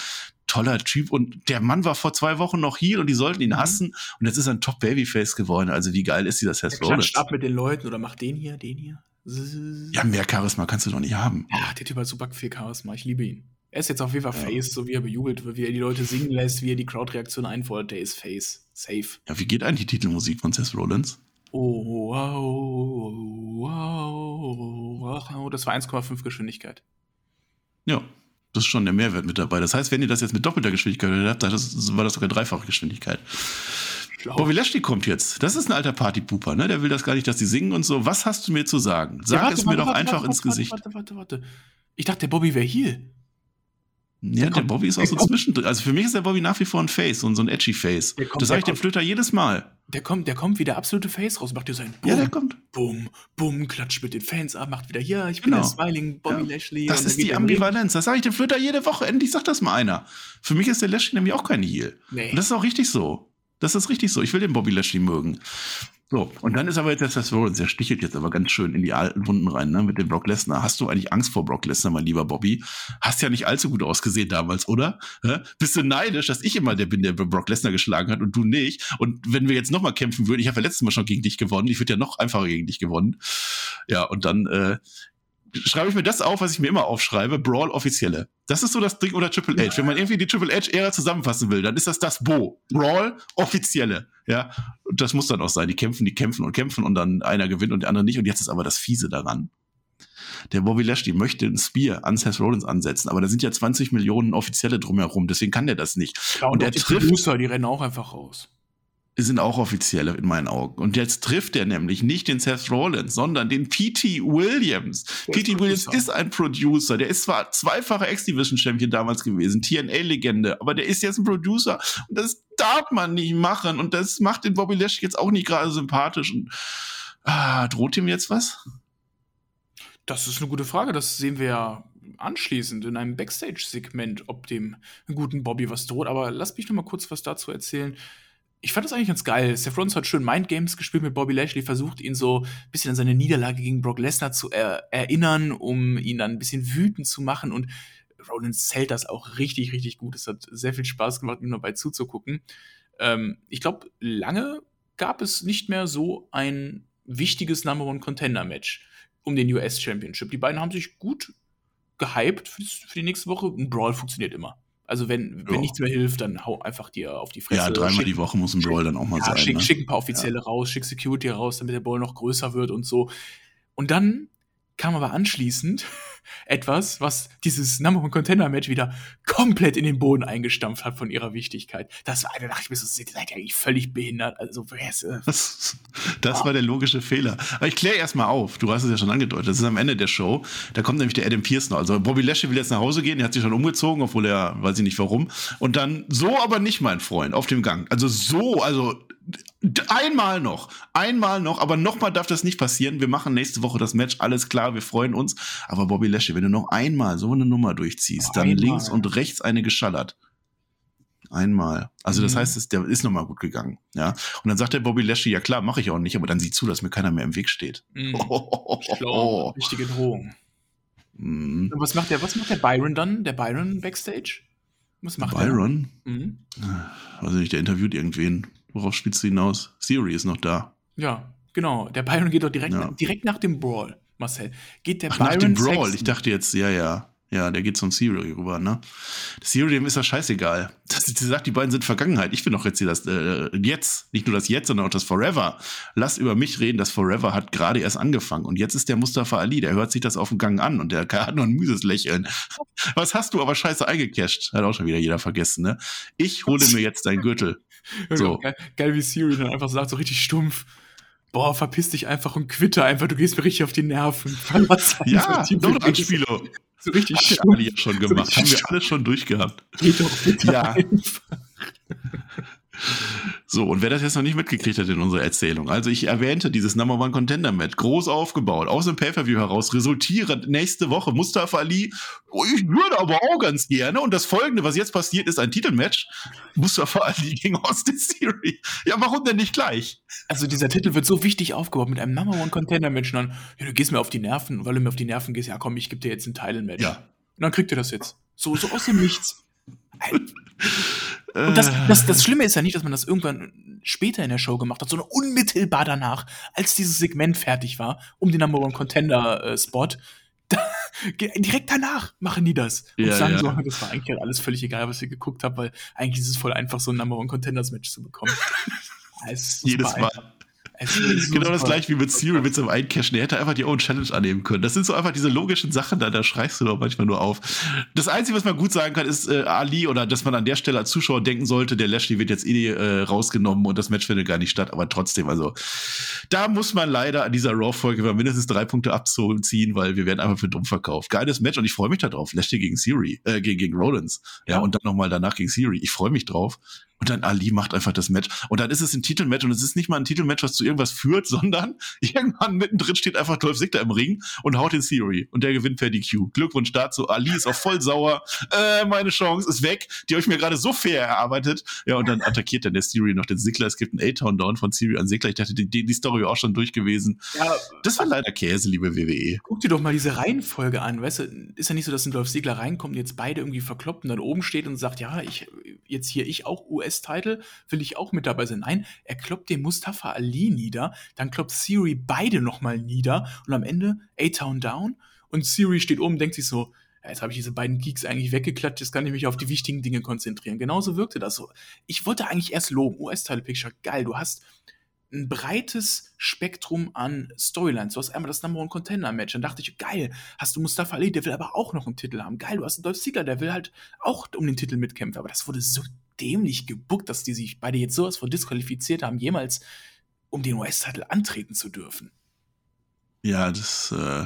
Toller Typ und der Mann war vor zwei Wochen noch hier und die sollten ihn Mhm. hassen und jetzt ist er ein Top Babyface geworden. Also wie geil ist dieser Seth Der Rollins? ab mit den Leuten oder macht den hier, den hier. Ja, mehr Charisma kannst du doch nicht haben. Ja, der Typ hat super viel Charisma. Ich liebe ihn. Er ist jetzt auf jeden Fall Ja. Face, so wie er bejubelt wird, wie er die Leute singen lässt, wie er die Crowd-Reaktion einfordert. Der ist Face. Safe. Ja, wie geht eigentlich die Titelmusik von Seth Rollins? Oh, wow, wow, wow. Das war 1,5 Geschwindigkeit. Ja, das ist schon der Mehrwert mit dabei. Das heißt, wenn ihr das jetzt mit doppelter Geschwindigkeit habt, das war das sogar dreifache Geschwindigkeit. Bobby Lashley kommt jetzt. Das ist ein alter Partypooper, ne? Der will das gar nicht, dass die singen und so. Was hast du mir zu sagen? Sag Ja, warte, es mir warte, doch warte, einfach ins Gesicht. Warte, warte, warte. Ich dachte, der Bobby wäre hier. Ja, der kommt- Bobby ist auch der so zwischendrin. Also für mich ist der Bobby nach wie vor ein Face und so ein edgy Face. Der kommt- Das sage ich der dem Flöter jedes Mal. Der kommt, der kommt wie der absolute Face raus, macht dir sein Bumm, Ja, der kommt. Bumm, Bumm, klatscht mit den Fans ab, macht wieder, ja, ich bin Genau. der Smiling Bobby Ja. Lashley. Das ist die. Ambivalenz. Das sage ich dem Flöter jede Woche. Endlich sagt das mal einer. Für mich ist der Lashley nämlich auch kein Heel. Nee. Und das ist auch richtig so. Das ist richtig so. Ich will den Bobby Lashley mögen. So, und dann ist aber jetzt Seth Rollins, der stichelt jetzt aber ganz schön in die alten Wunden rein, ne, mit dem Brock Lesnar. Hast du eigentlich Angst vor Brock Lesnar, mein lieber Bobby? Hast ja nicht allzu gut ausgesehen damals, oder? Hä? Bist du neidisch, dass ich immer der bin, der Brock Lesnar geschlagen hat und du nicht? Und wenn wir jetzt nochmal kämpfen würden, ich habe ja letztes Mal schon gegen dich gewonnen, ich würde ja noch einfacher gegen dich gewonnen. Ja, und dann, äh, schreibe ich mir das auf, was ich mir immer aufschreibe, Brawl offizielle. Das ist so das Ding oder Triple H. Wenn man irgendwie die Triple H-Ära zusammenfassen will, dann ist das das Bo. Brawl offizielle. Ja, und das muss dann auch sein. Die kämpfen, die kämpfen und kämpfen und dann einer gewinnt und der andere nicht. Und jetzt ist aber das Fiese daran. Der Bobby Lashley möchte ein Spear an Seth Rollins ansetzen, aber da sind ja 20 Millionen Offizielle drumherum, deswegen kann der das nicht. Ja, und auch er die trifft- Producer, die rennen auch einfach raus. Sind auch offizielle in meinen Augen. Und jetzt trifft er nämlich nicht den Seth Rollins, sondern den P.T. Williams. P.T. Williams ist ein Producer. Der ist zwar zweifacher X-Division-Champion damals gewesen, TNA-Legende, aber der ist jetzt ein Producer. Und das darf man nicht machen. Und das macht den Bobby Lashley jetzt auch nicht gerade sympathisch. Und ah, droht ihm jetzt was? Das ist eine gute Frage. Das sehen wir ja anschließend in einem Backstage-Segment, ob dem guten Bobby was droht. Aber lass mich noch mal kurz was dazu erzählen. Ich fand das eigentlich ganz geil. Seth Rollins hat schön Mindgames gespielt mit Bobby Lashley, versucht ihn so ein bisschen an seine Niederlage gegen Brock Lesnar zu er erinnern, um ihn dann ein bisschen wütend zu machen. Und Rollins zählt das auch richtig, richtig gut. Es hat sehr viel Spaß gemacht, ihm dabei zuzugucken. Ähm, ich glaube, lange gab es nicht mehr so ein wichtiges Number One Contender Match um den US Championship. Die beiden haben sich gut gehypt für die nächste Woche. Ein Brawl funktioniert immer. Also wenn, wenn Ja. nichts mehr hilft, dann hau einfach dir auf die Fresse. Ja, dreimal Schick- die Woche muss ein Brawl dann auch mal ja, sein. schick, ne? schick ein paar Offizielle raus, schick Security raus, damit der Ball noch größer wird und so. Und dann kam aber anschließend etwas, was dieses Number One Contender Match wieder komplett in den Boden eingestampft hat von ihrer Wichtigkeit. Das war, da dachte ich mir so, seid ihr eigentlich völlig behindert. Also, wer ist, Das, das war der logische Fehler. Aber ich kläre erstmal auf. Du hast es ja schon angedeutet. Das ist am Ende der Show. Da kommt nämlich der Adam Pierce noch. Also Bobby Lashley will jetzt nach Hause gehen. Er hat sich schon umgezogen, obwohl er, weiß ich nicht warum. Und dann so aber nicht, mein Freund, auf dem Gang. Also so, also einmal noch. Einmal noch. Aber nochmal darf das nicht passieren. Wir machen nächste Woche das Match. Alles klar. Wir freuen uns. Aber Bobby Lashley, wenn du noch einmal so eine Nummer durchziehst, dann Einmal. links und rechts eine geschallert. Einmal. Also das Mhm. heißt, es, der ist nochmal gut gegangen. Ja. Und dann sagt der Bobby Lashley, ja klar, mache ich auch nicht, aber dann sieh zu, dass mir keiner mehr im Weg steht. mh, Oh, schlau, richtige Drohung. Mhm. Und was macht der, was macht der Byron dann? Der Byron Backstage? Was macht Byron? der? Mhm. Weiß ich nicht, der interviewt irgendwen. Worauf spielst du hinaus? Theory ist noch da. Ja, genau. Der Byron geht doch direkt, Ja. direkt nach dem Brawl, Marcel. Geht der Ach, Byron nach dem Brawl. Saxton- Ich dachte jetzt, ja, ja. Ja, der geht zum Theory rüber, ne? Theory, dem ist das scheißegal. Das, sie sagt, die beiden sind Vergangenheit. Ich bin doch jetzt hier das äh, Jetzt. Nicht nur das Jetzt, sondern auch das Forever. Lass über mich reden. Das Forever hat gerade erst angefangen. Und jetzt ist der Mustafa Ali. Der hört sich das auf dem Gang an und der hat nur ein müses Lächeln. Was hast du aber scheiße eingecasht? Hat auch schon wieder jeder vergessen, ne? Ich hole mir jetzt deinen Gürtel. So. Geil, geil, wie Siri dann einfach sagt, so richtig stumpf boah, verpiss dich einfach und quitte einfach, du gehst mir richtig auf die Nerven. ja, doch, Anspielung. So richtig Hat schlimm. alle ja schon gemacht. So Haben wir alles schon durchgehabt. Geht doch bitte ja. einfach. So, und wer das jetzt noch nicht mitgekriegt hat in unserer Erzählung, also ich erwähnte dieses Number One Contender Match, groß aufgebaut, aus dem Pay-Per-View heraus, resultierend nächste Woche Mustafa Ali, oh, ich würde aber auch ganz gerne, und das folgende, was jetzt passiert, ist ein Titelmatch, Mustafa Ali gegen Austin Theory. Ja, warum denn nicht gleich? Also dieser Titel wird so wichtig aufgebaut mit einem Number One Contender Match, und dann, ja, du gehst mir auf die Nerven, weil du mir auf die Nerven gehst, ja komm, ich gebe dir jetzt ein Title-Match. Ja. Und dann kriegt ihr das jetzt. So, so aus dem Nichts. Und das, das, das Schlimme ist ja nicht, dass man das irgendwann später in der Show gemacht hat, sondern unmittelbar danach, als dieses Segment fertig war, um den Number One Contender äh, Spot. Da, direkt danach machen die das. Und ja, sagen ja. so, das war eigentlich halt alles völlig egal, was ihr geguckt habt, weil eigentlich ist es voll einfach, so ein Number One Contenders Match zu bekommen. Jedes Mal. Genau das gleiche wie mit Siri mit so einem Eincashen. Er hätte einfach die Own Challenge annehmen können. Das sind so einfach diese logischen Sachen, da, da schreist du doch manchmal nur auf. Das Einzige, was man gut sagen kann, ist äh, Ali oder dass man an der Stelle als Zuschauer denken sollte, der Lashley wird jetzt eh äh, rausgenommen und das Match findet gar nicht statt. Aber trotzdem, also da muss man leider an dieser Raw-Folge mindestens drei Punkte abzuziehen, weil wir werden einfach für dumm verkauft. Geiles Match und ich freue mich darauf. Lashley gegen Siri, äh, gegen, gegen Rollins. Ja, ja. und dann nochmal danach gegen Siri. Ich freue mich drauf. Und dann Ali macht einfach das Match. Und dann ist es ein Titelmatch und es ist nicht mal ein Titelmatch, was zu irgendwas führt, sondern irgendwann mittendrin steht einfach Dolph Ziggler im Ring und haut den Theory. Und der gewinnt per DQ. Glückwunsch dazu. Ali ist auch voll sauer. Äh, meine Chance ist weg. Die habe ich mir gerade so fair erarbeitet. Ja, und dann attackiert dann der Theory noch den Ziggler. Es gibt einen A-Town-Down von Theory an Ziggler. Ich dachte, die, die Story auch schon durch gewesen. Ja, das war leider Käse, liebe WWE. Guck dir doch mal diese Reihenfolge an. Weißt du, ist ja nicht so, dass ein Dolph Ziggler reinkommt und jetzt beide irgendwie verkloppt und dann oben steht und sagt, ja, ich, jetzt hier ich auch US-Title will ich auch mit dabei sein. Nein, er kloppt den Mustafa Ali nieder, dann kloppt Siri beide nochmal nieder und am Ende A-Town down und Siri steht oben und denkt sich so, jetzt habe ich diese beiden Geeks eigentlich weggeklatscht, jetzt kann ich mich auf die wichtigen Dinge konzentrieren. Genauso wirkte das so. Ich wollte eigentlich erst loben, US-Title-Picture, geil, du hast ein breites Spektrum an Storylines. Du hast einmal das Number One Contender Match. Dann dachte ich, geil, hast du Mustafa Ali, der will aber auch noch einen Titel haben. Geil, du hast einen Dolph Ziggler, der will halt auch um den Titel mitkämpfen. Aber das wurde so dämlich gebuckt, dass die sich beide jetzt sowas von disqualifiziert haben, jemals um den US-Titel antreten zu dürfen. Ja, das, äh,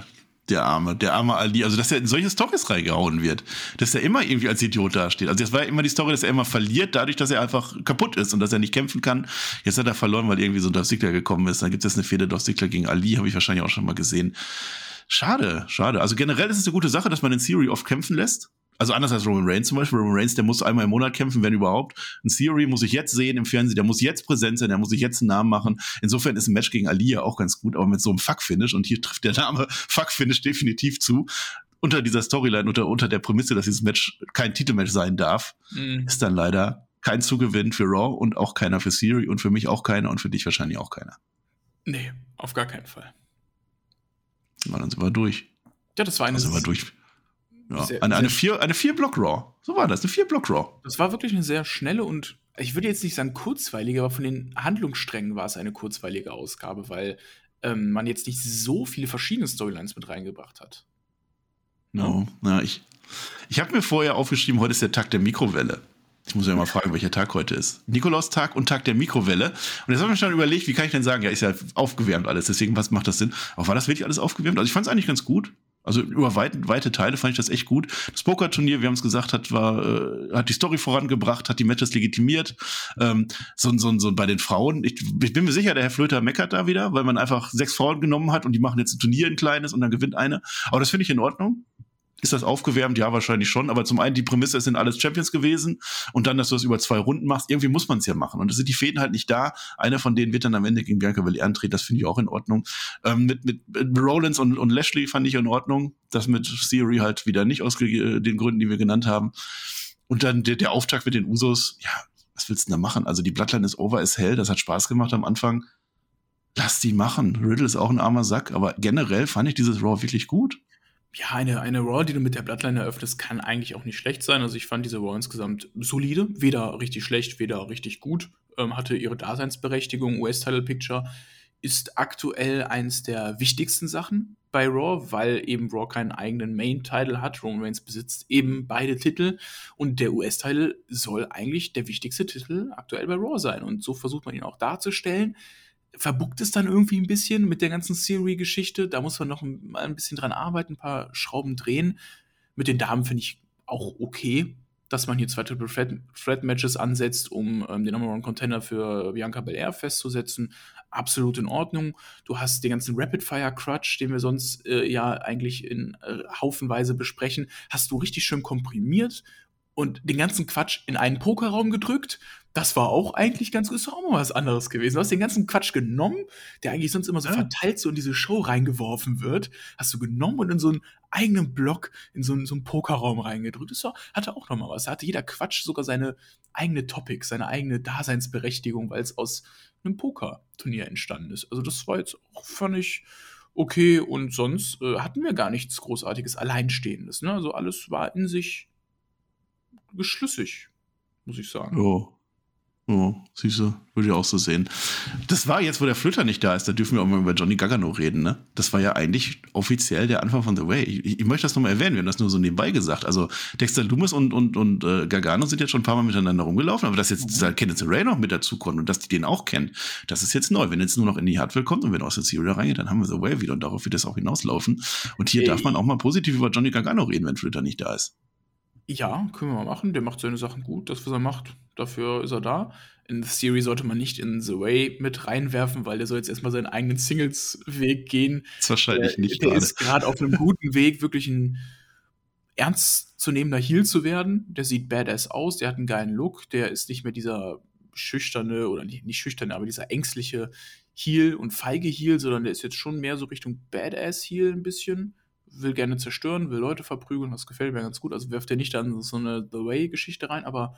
der arme, der arme Ali, also dass er in solche Stories reingehauen wird, dass er immer irgendwie als Idiot dasteht. Also das war ja immer die Story, dass er immer verliert, dadurch, dass er einfach kaputt ist und dass er nicht kämpfen kann. Jetzt hat er verloren, weil irgendwie so ein Dolph Ziggler gekommen ist. Dann gibt es eine Fehde Dolph Ziggler gegen Ali, habe ich wahrscheinlich auch schon mal gesehen. Schade, schade. Also generell ist es eine gute Sache, dass man den Theory oft kämpfen lässt. Also anders als Roman Reigns zum Beispiel. Roman Reigns, der muss einmal im Monat kämpfen, wenn überhaupt. Ein Theory muss ich jetzt sehen im Fernsehen, der muss jetzt präsent sein, der muss sich jetzt einen Namen machen. Insofern ist ein Match gegen Ali ja auch ganz gut, aber mit so einem Fuck-Finish, und hier trifft der Name Fuck-Finish definitiv zu, unter dieser Storyline, unter, unter der Prämisse, dass dieses Match kein Titelmatch sein darf, mhm. ist dann leider kein Zugewinn für Raw und auch keiner für Theory und für mich auch keiner und für dich wahrscheinlich auch keiner. Nee, auf gar keinen Fall. Na, dann sind wir durch. Ja, das war eine. Dann sind wir durch. Ja, sehr, eine, eine, vier, eine vier Block Raw. So war das, eine vier Block Raw. Das war wirklich eine sehr schnelle und ich würde jetzt nicht sagen kurzweilige, aber von den Handlungssträngen war es eine kurzweilige Ausgabe, weil ähm, man jetzt nicht so viele verschiedene Storylines mit reingebracht hat. No, na, ich, ich habe mir vorher aufgeschrieben, heute ist der Tag der Mikrowelle. Ich muss ja mal fragen, welcher Tag heute ist. Nikolaustag und Tag der Mikrowelle. Und jetzt habe ich mir schon überlegt, wie kann ich denn sagen, ja, ist ja aufgewärmt alles, deswegen was macht das Sinn? Auch war das wirklich alles aufgewärmt? Also ich fand es eigentlich ganz gut. Also über weite, weite Teile fand ich das echt gut. Das Poker-Turnier, wir haben es gesagt, hat, war, äh, hat die Story vorangebracht, hat die Matches legitimiert. Ähm, so, so, so bei den Frauen, ich, ich bin mir sicher, der Herr Flöter meckert da wieder, weil man einfach sechs Frauen genommen hat und die machen jetzt ein Turnier, ein kleines, und dann gewinnt eine. Aber das finde ich in Ordnung. Ist das aufgewärmt? Ja, wahrscheinlich schon. Aber zum einen, die Prämisse, es sind alles Champions gewesen. Und dann, dass du das über zwei Runden machst. Irgendwie muss man es ja machen. Und da sind die Fäden halt nicht da. Einer von denen wird dann am Ende gegen Bianca Belair antreten. Das finde ich auch in Ordnung. Ähm, mit, mit, mit Rollins und, und Lashley fand ich in Ordnung. Das mit Theory halt wieder nicht aus den Gründen, die wir genannt haben. Und dann der, der Auftakt mit den Usos. Ja, was willst du denn da machen? Also die Bloodline ist over is hell. Das hat Spaß gemacht am Anfang. Lass die machen. Riddle ist auch ein armer Sack. Aber generell fand ich dieses Raw wirklich gut. Ja, eine, eine Raw, die du mit der Bloodline eröffnest, kann eigentlich auch nicht schlecht sein. Also ich fand diese Raw insgesamt solide, weder richtig schlecht, weder richtig gut. Ähm, hatte ihre Daseinsberechtigung. US-Title Picture ist aktuell eins der wichtigsten Sachen bei Raw, weil eben Raw keinen eigenen Main-Title hat. Roman Reigns besitzt eben beide Titel und der US-Title soll eigentlich der wichtigste Titel aktuell bei Raw sein. Und so versucht man ihn auch darzustellen. Verbuckt es dann irgendwie ein bisschen mit der ganzen Theory-Geschichte. Da muss man noch mal ein bisschen dran arbeiten, ein paar Schrauben drehen. Mit den Damen finde ich auch okay dass man hier zwei Triple Threat Matches ansetzt, um ähm, den Number One Contender für Bianca Belair festzusetzen. Absolut in Ordnung. Du hast den ganzen Rapid Fire Crutch, den wir sonst äh, ja eigentlich in äh, haufenweise besprechen, hast du richtig schön komprimiert und den ganzen Quatsch in einen Pokerraum gedrückt. Das war auch eigentlich ganz gut. Ist auch mal was anderes gewesen. Du hast den ganzen Quatsch genommen, der eigentlich sonst immer so ja. verteilt so in diese Show reingeworfen wird. Hast du genommen und in so einen eigenen Block, in so einen, so einen Pokerraum reingedrückt. Das war, hatte auch noch mal was. Da hatte jeder Quatsch sogar seine eigene Topic, seine eigene Daseinsberechtigung, weil es aus einem Pokerturnier entstanden ist. Also das war jetzt auch, fand ich, okay. Und sonst äh, hatten wir gar nichts Großartiges Alleinstehendes. Ne? Also alles war in sich schlüssig, muss ich sagen. Oh. Oh, siehst du, würde ich auch so sehen. Das war jetzt, wo der Flöter nicht da ist, da dürfen wir auch mal über Johnny Gargano reden, ne? Das war ja eigentlich offiziell der Anfang von The Way. Ich, ich möchte das nochmal erwähnen, wir haben das nur so nebenbei gesagt. Also Dexter Loomis und, und, und äh, Gargano sind jetzt schon ein paar Mal miteinander rumgelaufen, aber dass jetzt dieser Kenneth Ray noch mit dazukommt und dass die den auch kennen, das ist jetzt neu. Wenn jetzt nur noch in die Hardware kommt und wenn aus der Theory reingeht, dann haben wir The Way wieder und darauf wird das auch hinauslaufen. Und hier Ey. darf man auch mal positiv über Johnny Gargano reden, wenn Flöter nicht da ist. Ja, können wir mal machen. Der macht seine Sachen gut. Das, was er macht, dafür ist er da. In The Series sollte man nicht in The Way mit reinwerfen, weil der soll jetzt erstmal seinen eigenen Singles-Weg gehen. Das ist wahrscheinlich der, nicht Der gerade. ist gerade auf einem guten Weg, wirklich ein ernstzunehmender Heel zu werden. Der sieht badass aus, der hat einen geilen Look, der ist nicht mehr dieser schüchterne oder nicht, nicht schüchterne, aber dieser ängstliche Heel und feige Heel, sondern der ist jetzt schon mehr so Richtung Badass Heel ein bisschen will gerne zerstören, will Leute verprügeln, das gefällt mir ganz gut. Also werft er nicht dann so eine The Way-Geschichte rein, aber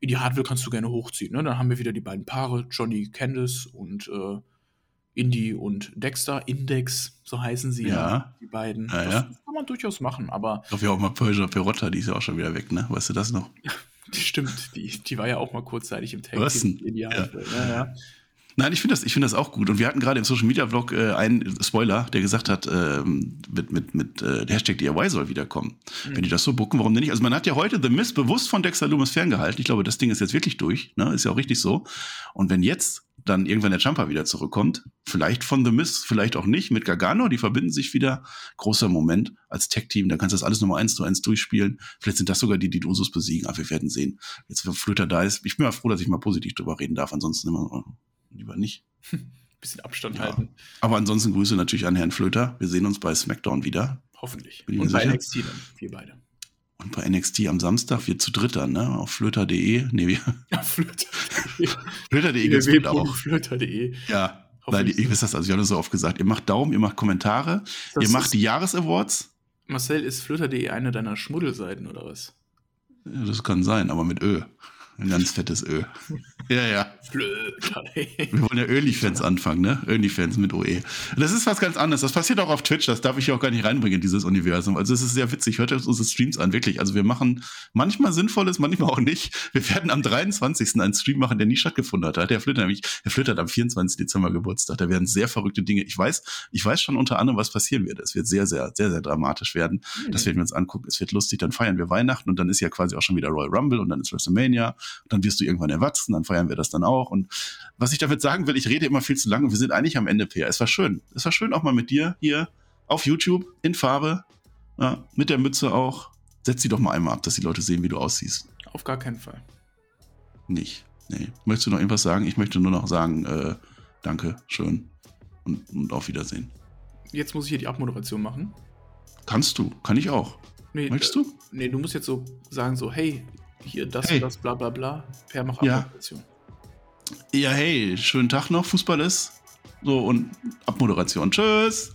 in die Hardware kannst du gerne hochziehen. Ne? Dann haben wir wieder die beiden Paare, Johnny Candice und äh, Indy und Dexter. Index, so heißen sie ja, ja die beiden. Ja, das ja. kann man durchaus machen, aber. Ich glaube ja auch mal Persia Perotta, die ist ja auch schon wieder weg, ne? Weißt du das noch? die stimmt, die, die war ja auch mal kurzzeitig im Tag. Was denn? Ja. ja, ja. Nein, ich finde das, find das auch gut. Und wir hatten gerade im Social Media Vlog äh, einen Spoiler, der gesagt hat, ähm, mit, mit, mit äh, Hashtag DIY soll wiederkommen. Mhm. Wenn die das so bucken, warum denn nicht? Also man hat ja heute The Mist bewusst von Dexter Loomis ferngehalten. Ich glaube, das Ding ist jetzt wirklich durch. Ne? Ist ja auch richtig so. Und wenn jetzt dann irgendwann der Jumper wieder zurückkommt, vielleicht von The Mist, vielleicht auch nicht, mit Gargano, die verbinden sich wieder. Großer Moment als Tech-Team, da kannst du das alles nochmal eins zu eins durchspielen. Vielleicht sind das sogar die, die Usos besiegen, aber wir werden sehen. Jetzt, wenn Flöter da ist, ich bin mal froh, dass ich mal positiv drüber reden darf, ansonsten immer lieber nicht. Bisschen Abstand ja. halten. Aber ansonsten Grüße natürlich an Herrn Flöter. Wir sehen uns bei SmackDown wieder. Hoffentlich. Und bei sicher. NXT dann, wir beide. Und bei NXT am Samstag, wir zu dritt dann, ne? Auf flöter.de. Nee, wir. Ja, flöter.de. flöter.de gibt auch. Flöter.de. Ja. Weil ihr wisst das, also ich habe das so oft gesagt. Ihr macht Daumen, ihr macht Kommentare, das ihr macht die Jahresawards. Marcel, ist flöter.de eine deiner Schmuddelseiten oder was? Ja, das kann sein, aber mit Ö. Ein ganz fettes Ö. Ja, ja. Wir wollen ja Öli-Fans anfangen, ne? Öli-Fans mit OE. Das ist was ganz anderes. Das passiert auch auf Twitch. Das darf ich ja auch gar nicht reinbringen in dieses Universum. Also es ist sehr witzig. Hört euch unsere Streams an, wirklich. Also wir machen manchmal Sinnvolles, manchmal auch nicht. Wir werden am 23. einen Stream machen, der nie stattgefunden hat. Der Flöter nämlich, der Flöter hat am 24. Dezember Geburtstag. Da werden sehr verrückte Dinge. Ich weiß, ich weiß schon unter anderem, was passieren wird. Es wird sehr, sehr, sehr, sehr dramatisch werden. Mhm. Das werden wir uns angucken. Es wird lustig. Dann feiern wir Weihnachten und dann ist ja quasi auch schon wieder Royal Rumble und dann ist WrestleMania. Dann wirst du irgendwann erwachsen. Dann feiern wir das dann auch. Und was ich damit sagen will, ich rede immer viel zu lange und wir sind eigentlich am Ende, Peer. Es war schön. Es war schön auch mal mit dir hier auf YouTube in Farbe, ja, mit der Mütze auch. Setz sie doch mal einmal ab, dass die Leute sehen, wie du aussiehst. Auf gar keinen Fall. Nicht. Nee. Möchtest du noch irgendwas sagen? Ich möchte nur noch sagen, äh, danke, schön und, und auf Wiedersehen. Jetzt muss ich hier die Abmoderation machen. Kannst du, kann ich auch. Nee, Möchtest du? Äh, nee, du musst jetzt so sagen, so, hey, hier das hey. und das, bla bla bla. Per mach Abmoderation. Ja. ja, hey, schönen Tag noch, Fußball ist. So und Abmoderation. Tschüss.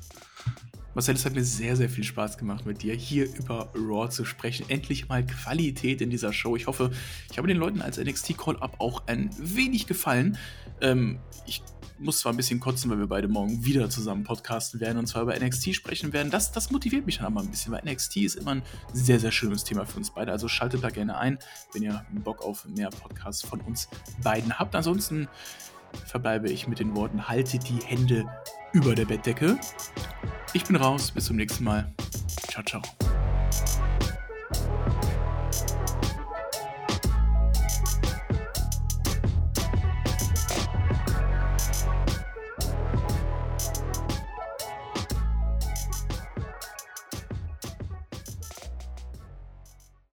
Marcel, es hat mir sehr, sehr viel Spaß gemacht, mit dir hier über Raw zu sprechen. Endlich mal Qualität in dieser Show. Ich hoffe, ich habe den Leuten als NXT Call-Up auch ein wenig gefallen. Ähm, ich muss zwar ein bisschen kotzen, weil wir beide morgen wieder zusammen podcasten werden und zwar über NXT sprechen werden. Das, das motiviert mich dann aber ein bisschen, weil NXT ist immer ein sehr, sehr schönes Thema für uns beide. Also schaltet da gerne ein, wenn ihr Bock auf mehr Podcasts von uns beiden habt. Ansonsten verbleibe ich mit den Worten: haltet die Hände über der Bettdecke. Ich bin raus, bis zum nächsten Mal. Ciao, ciao.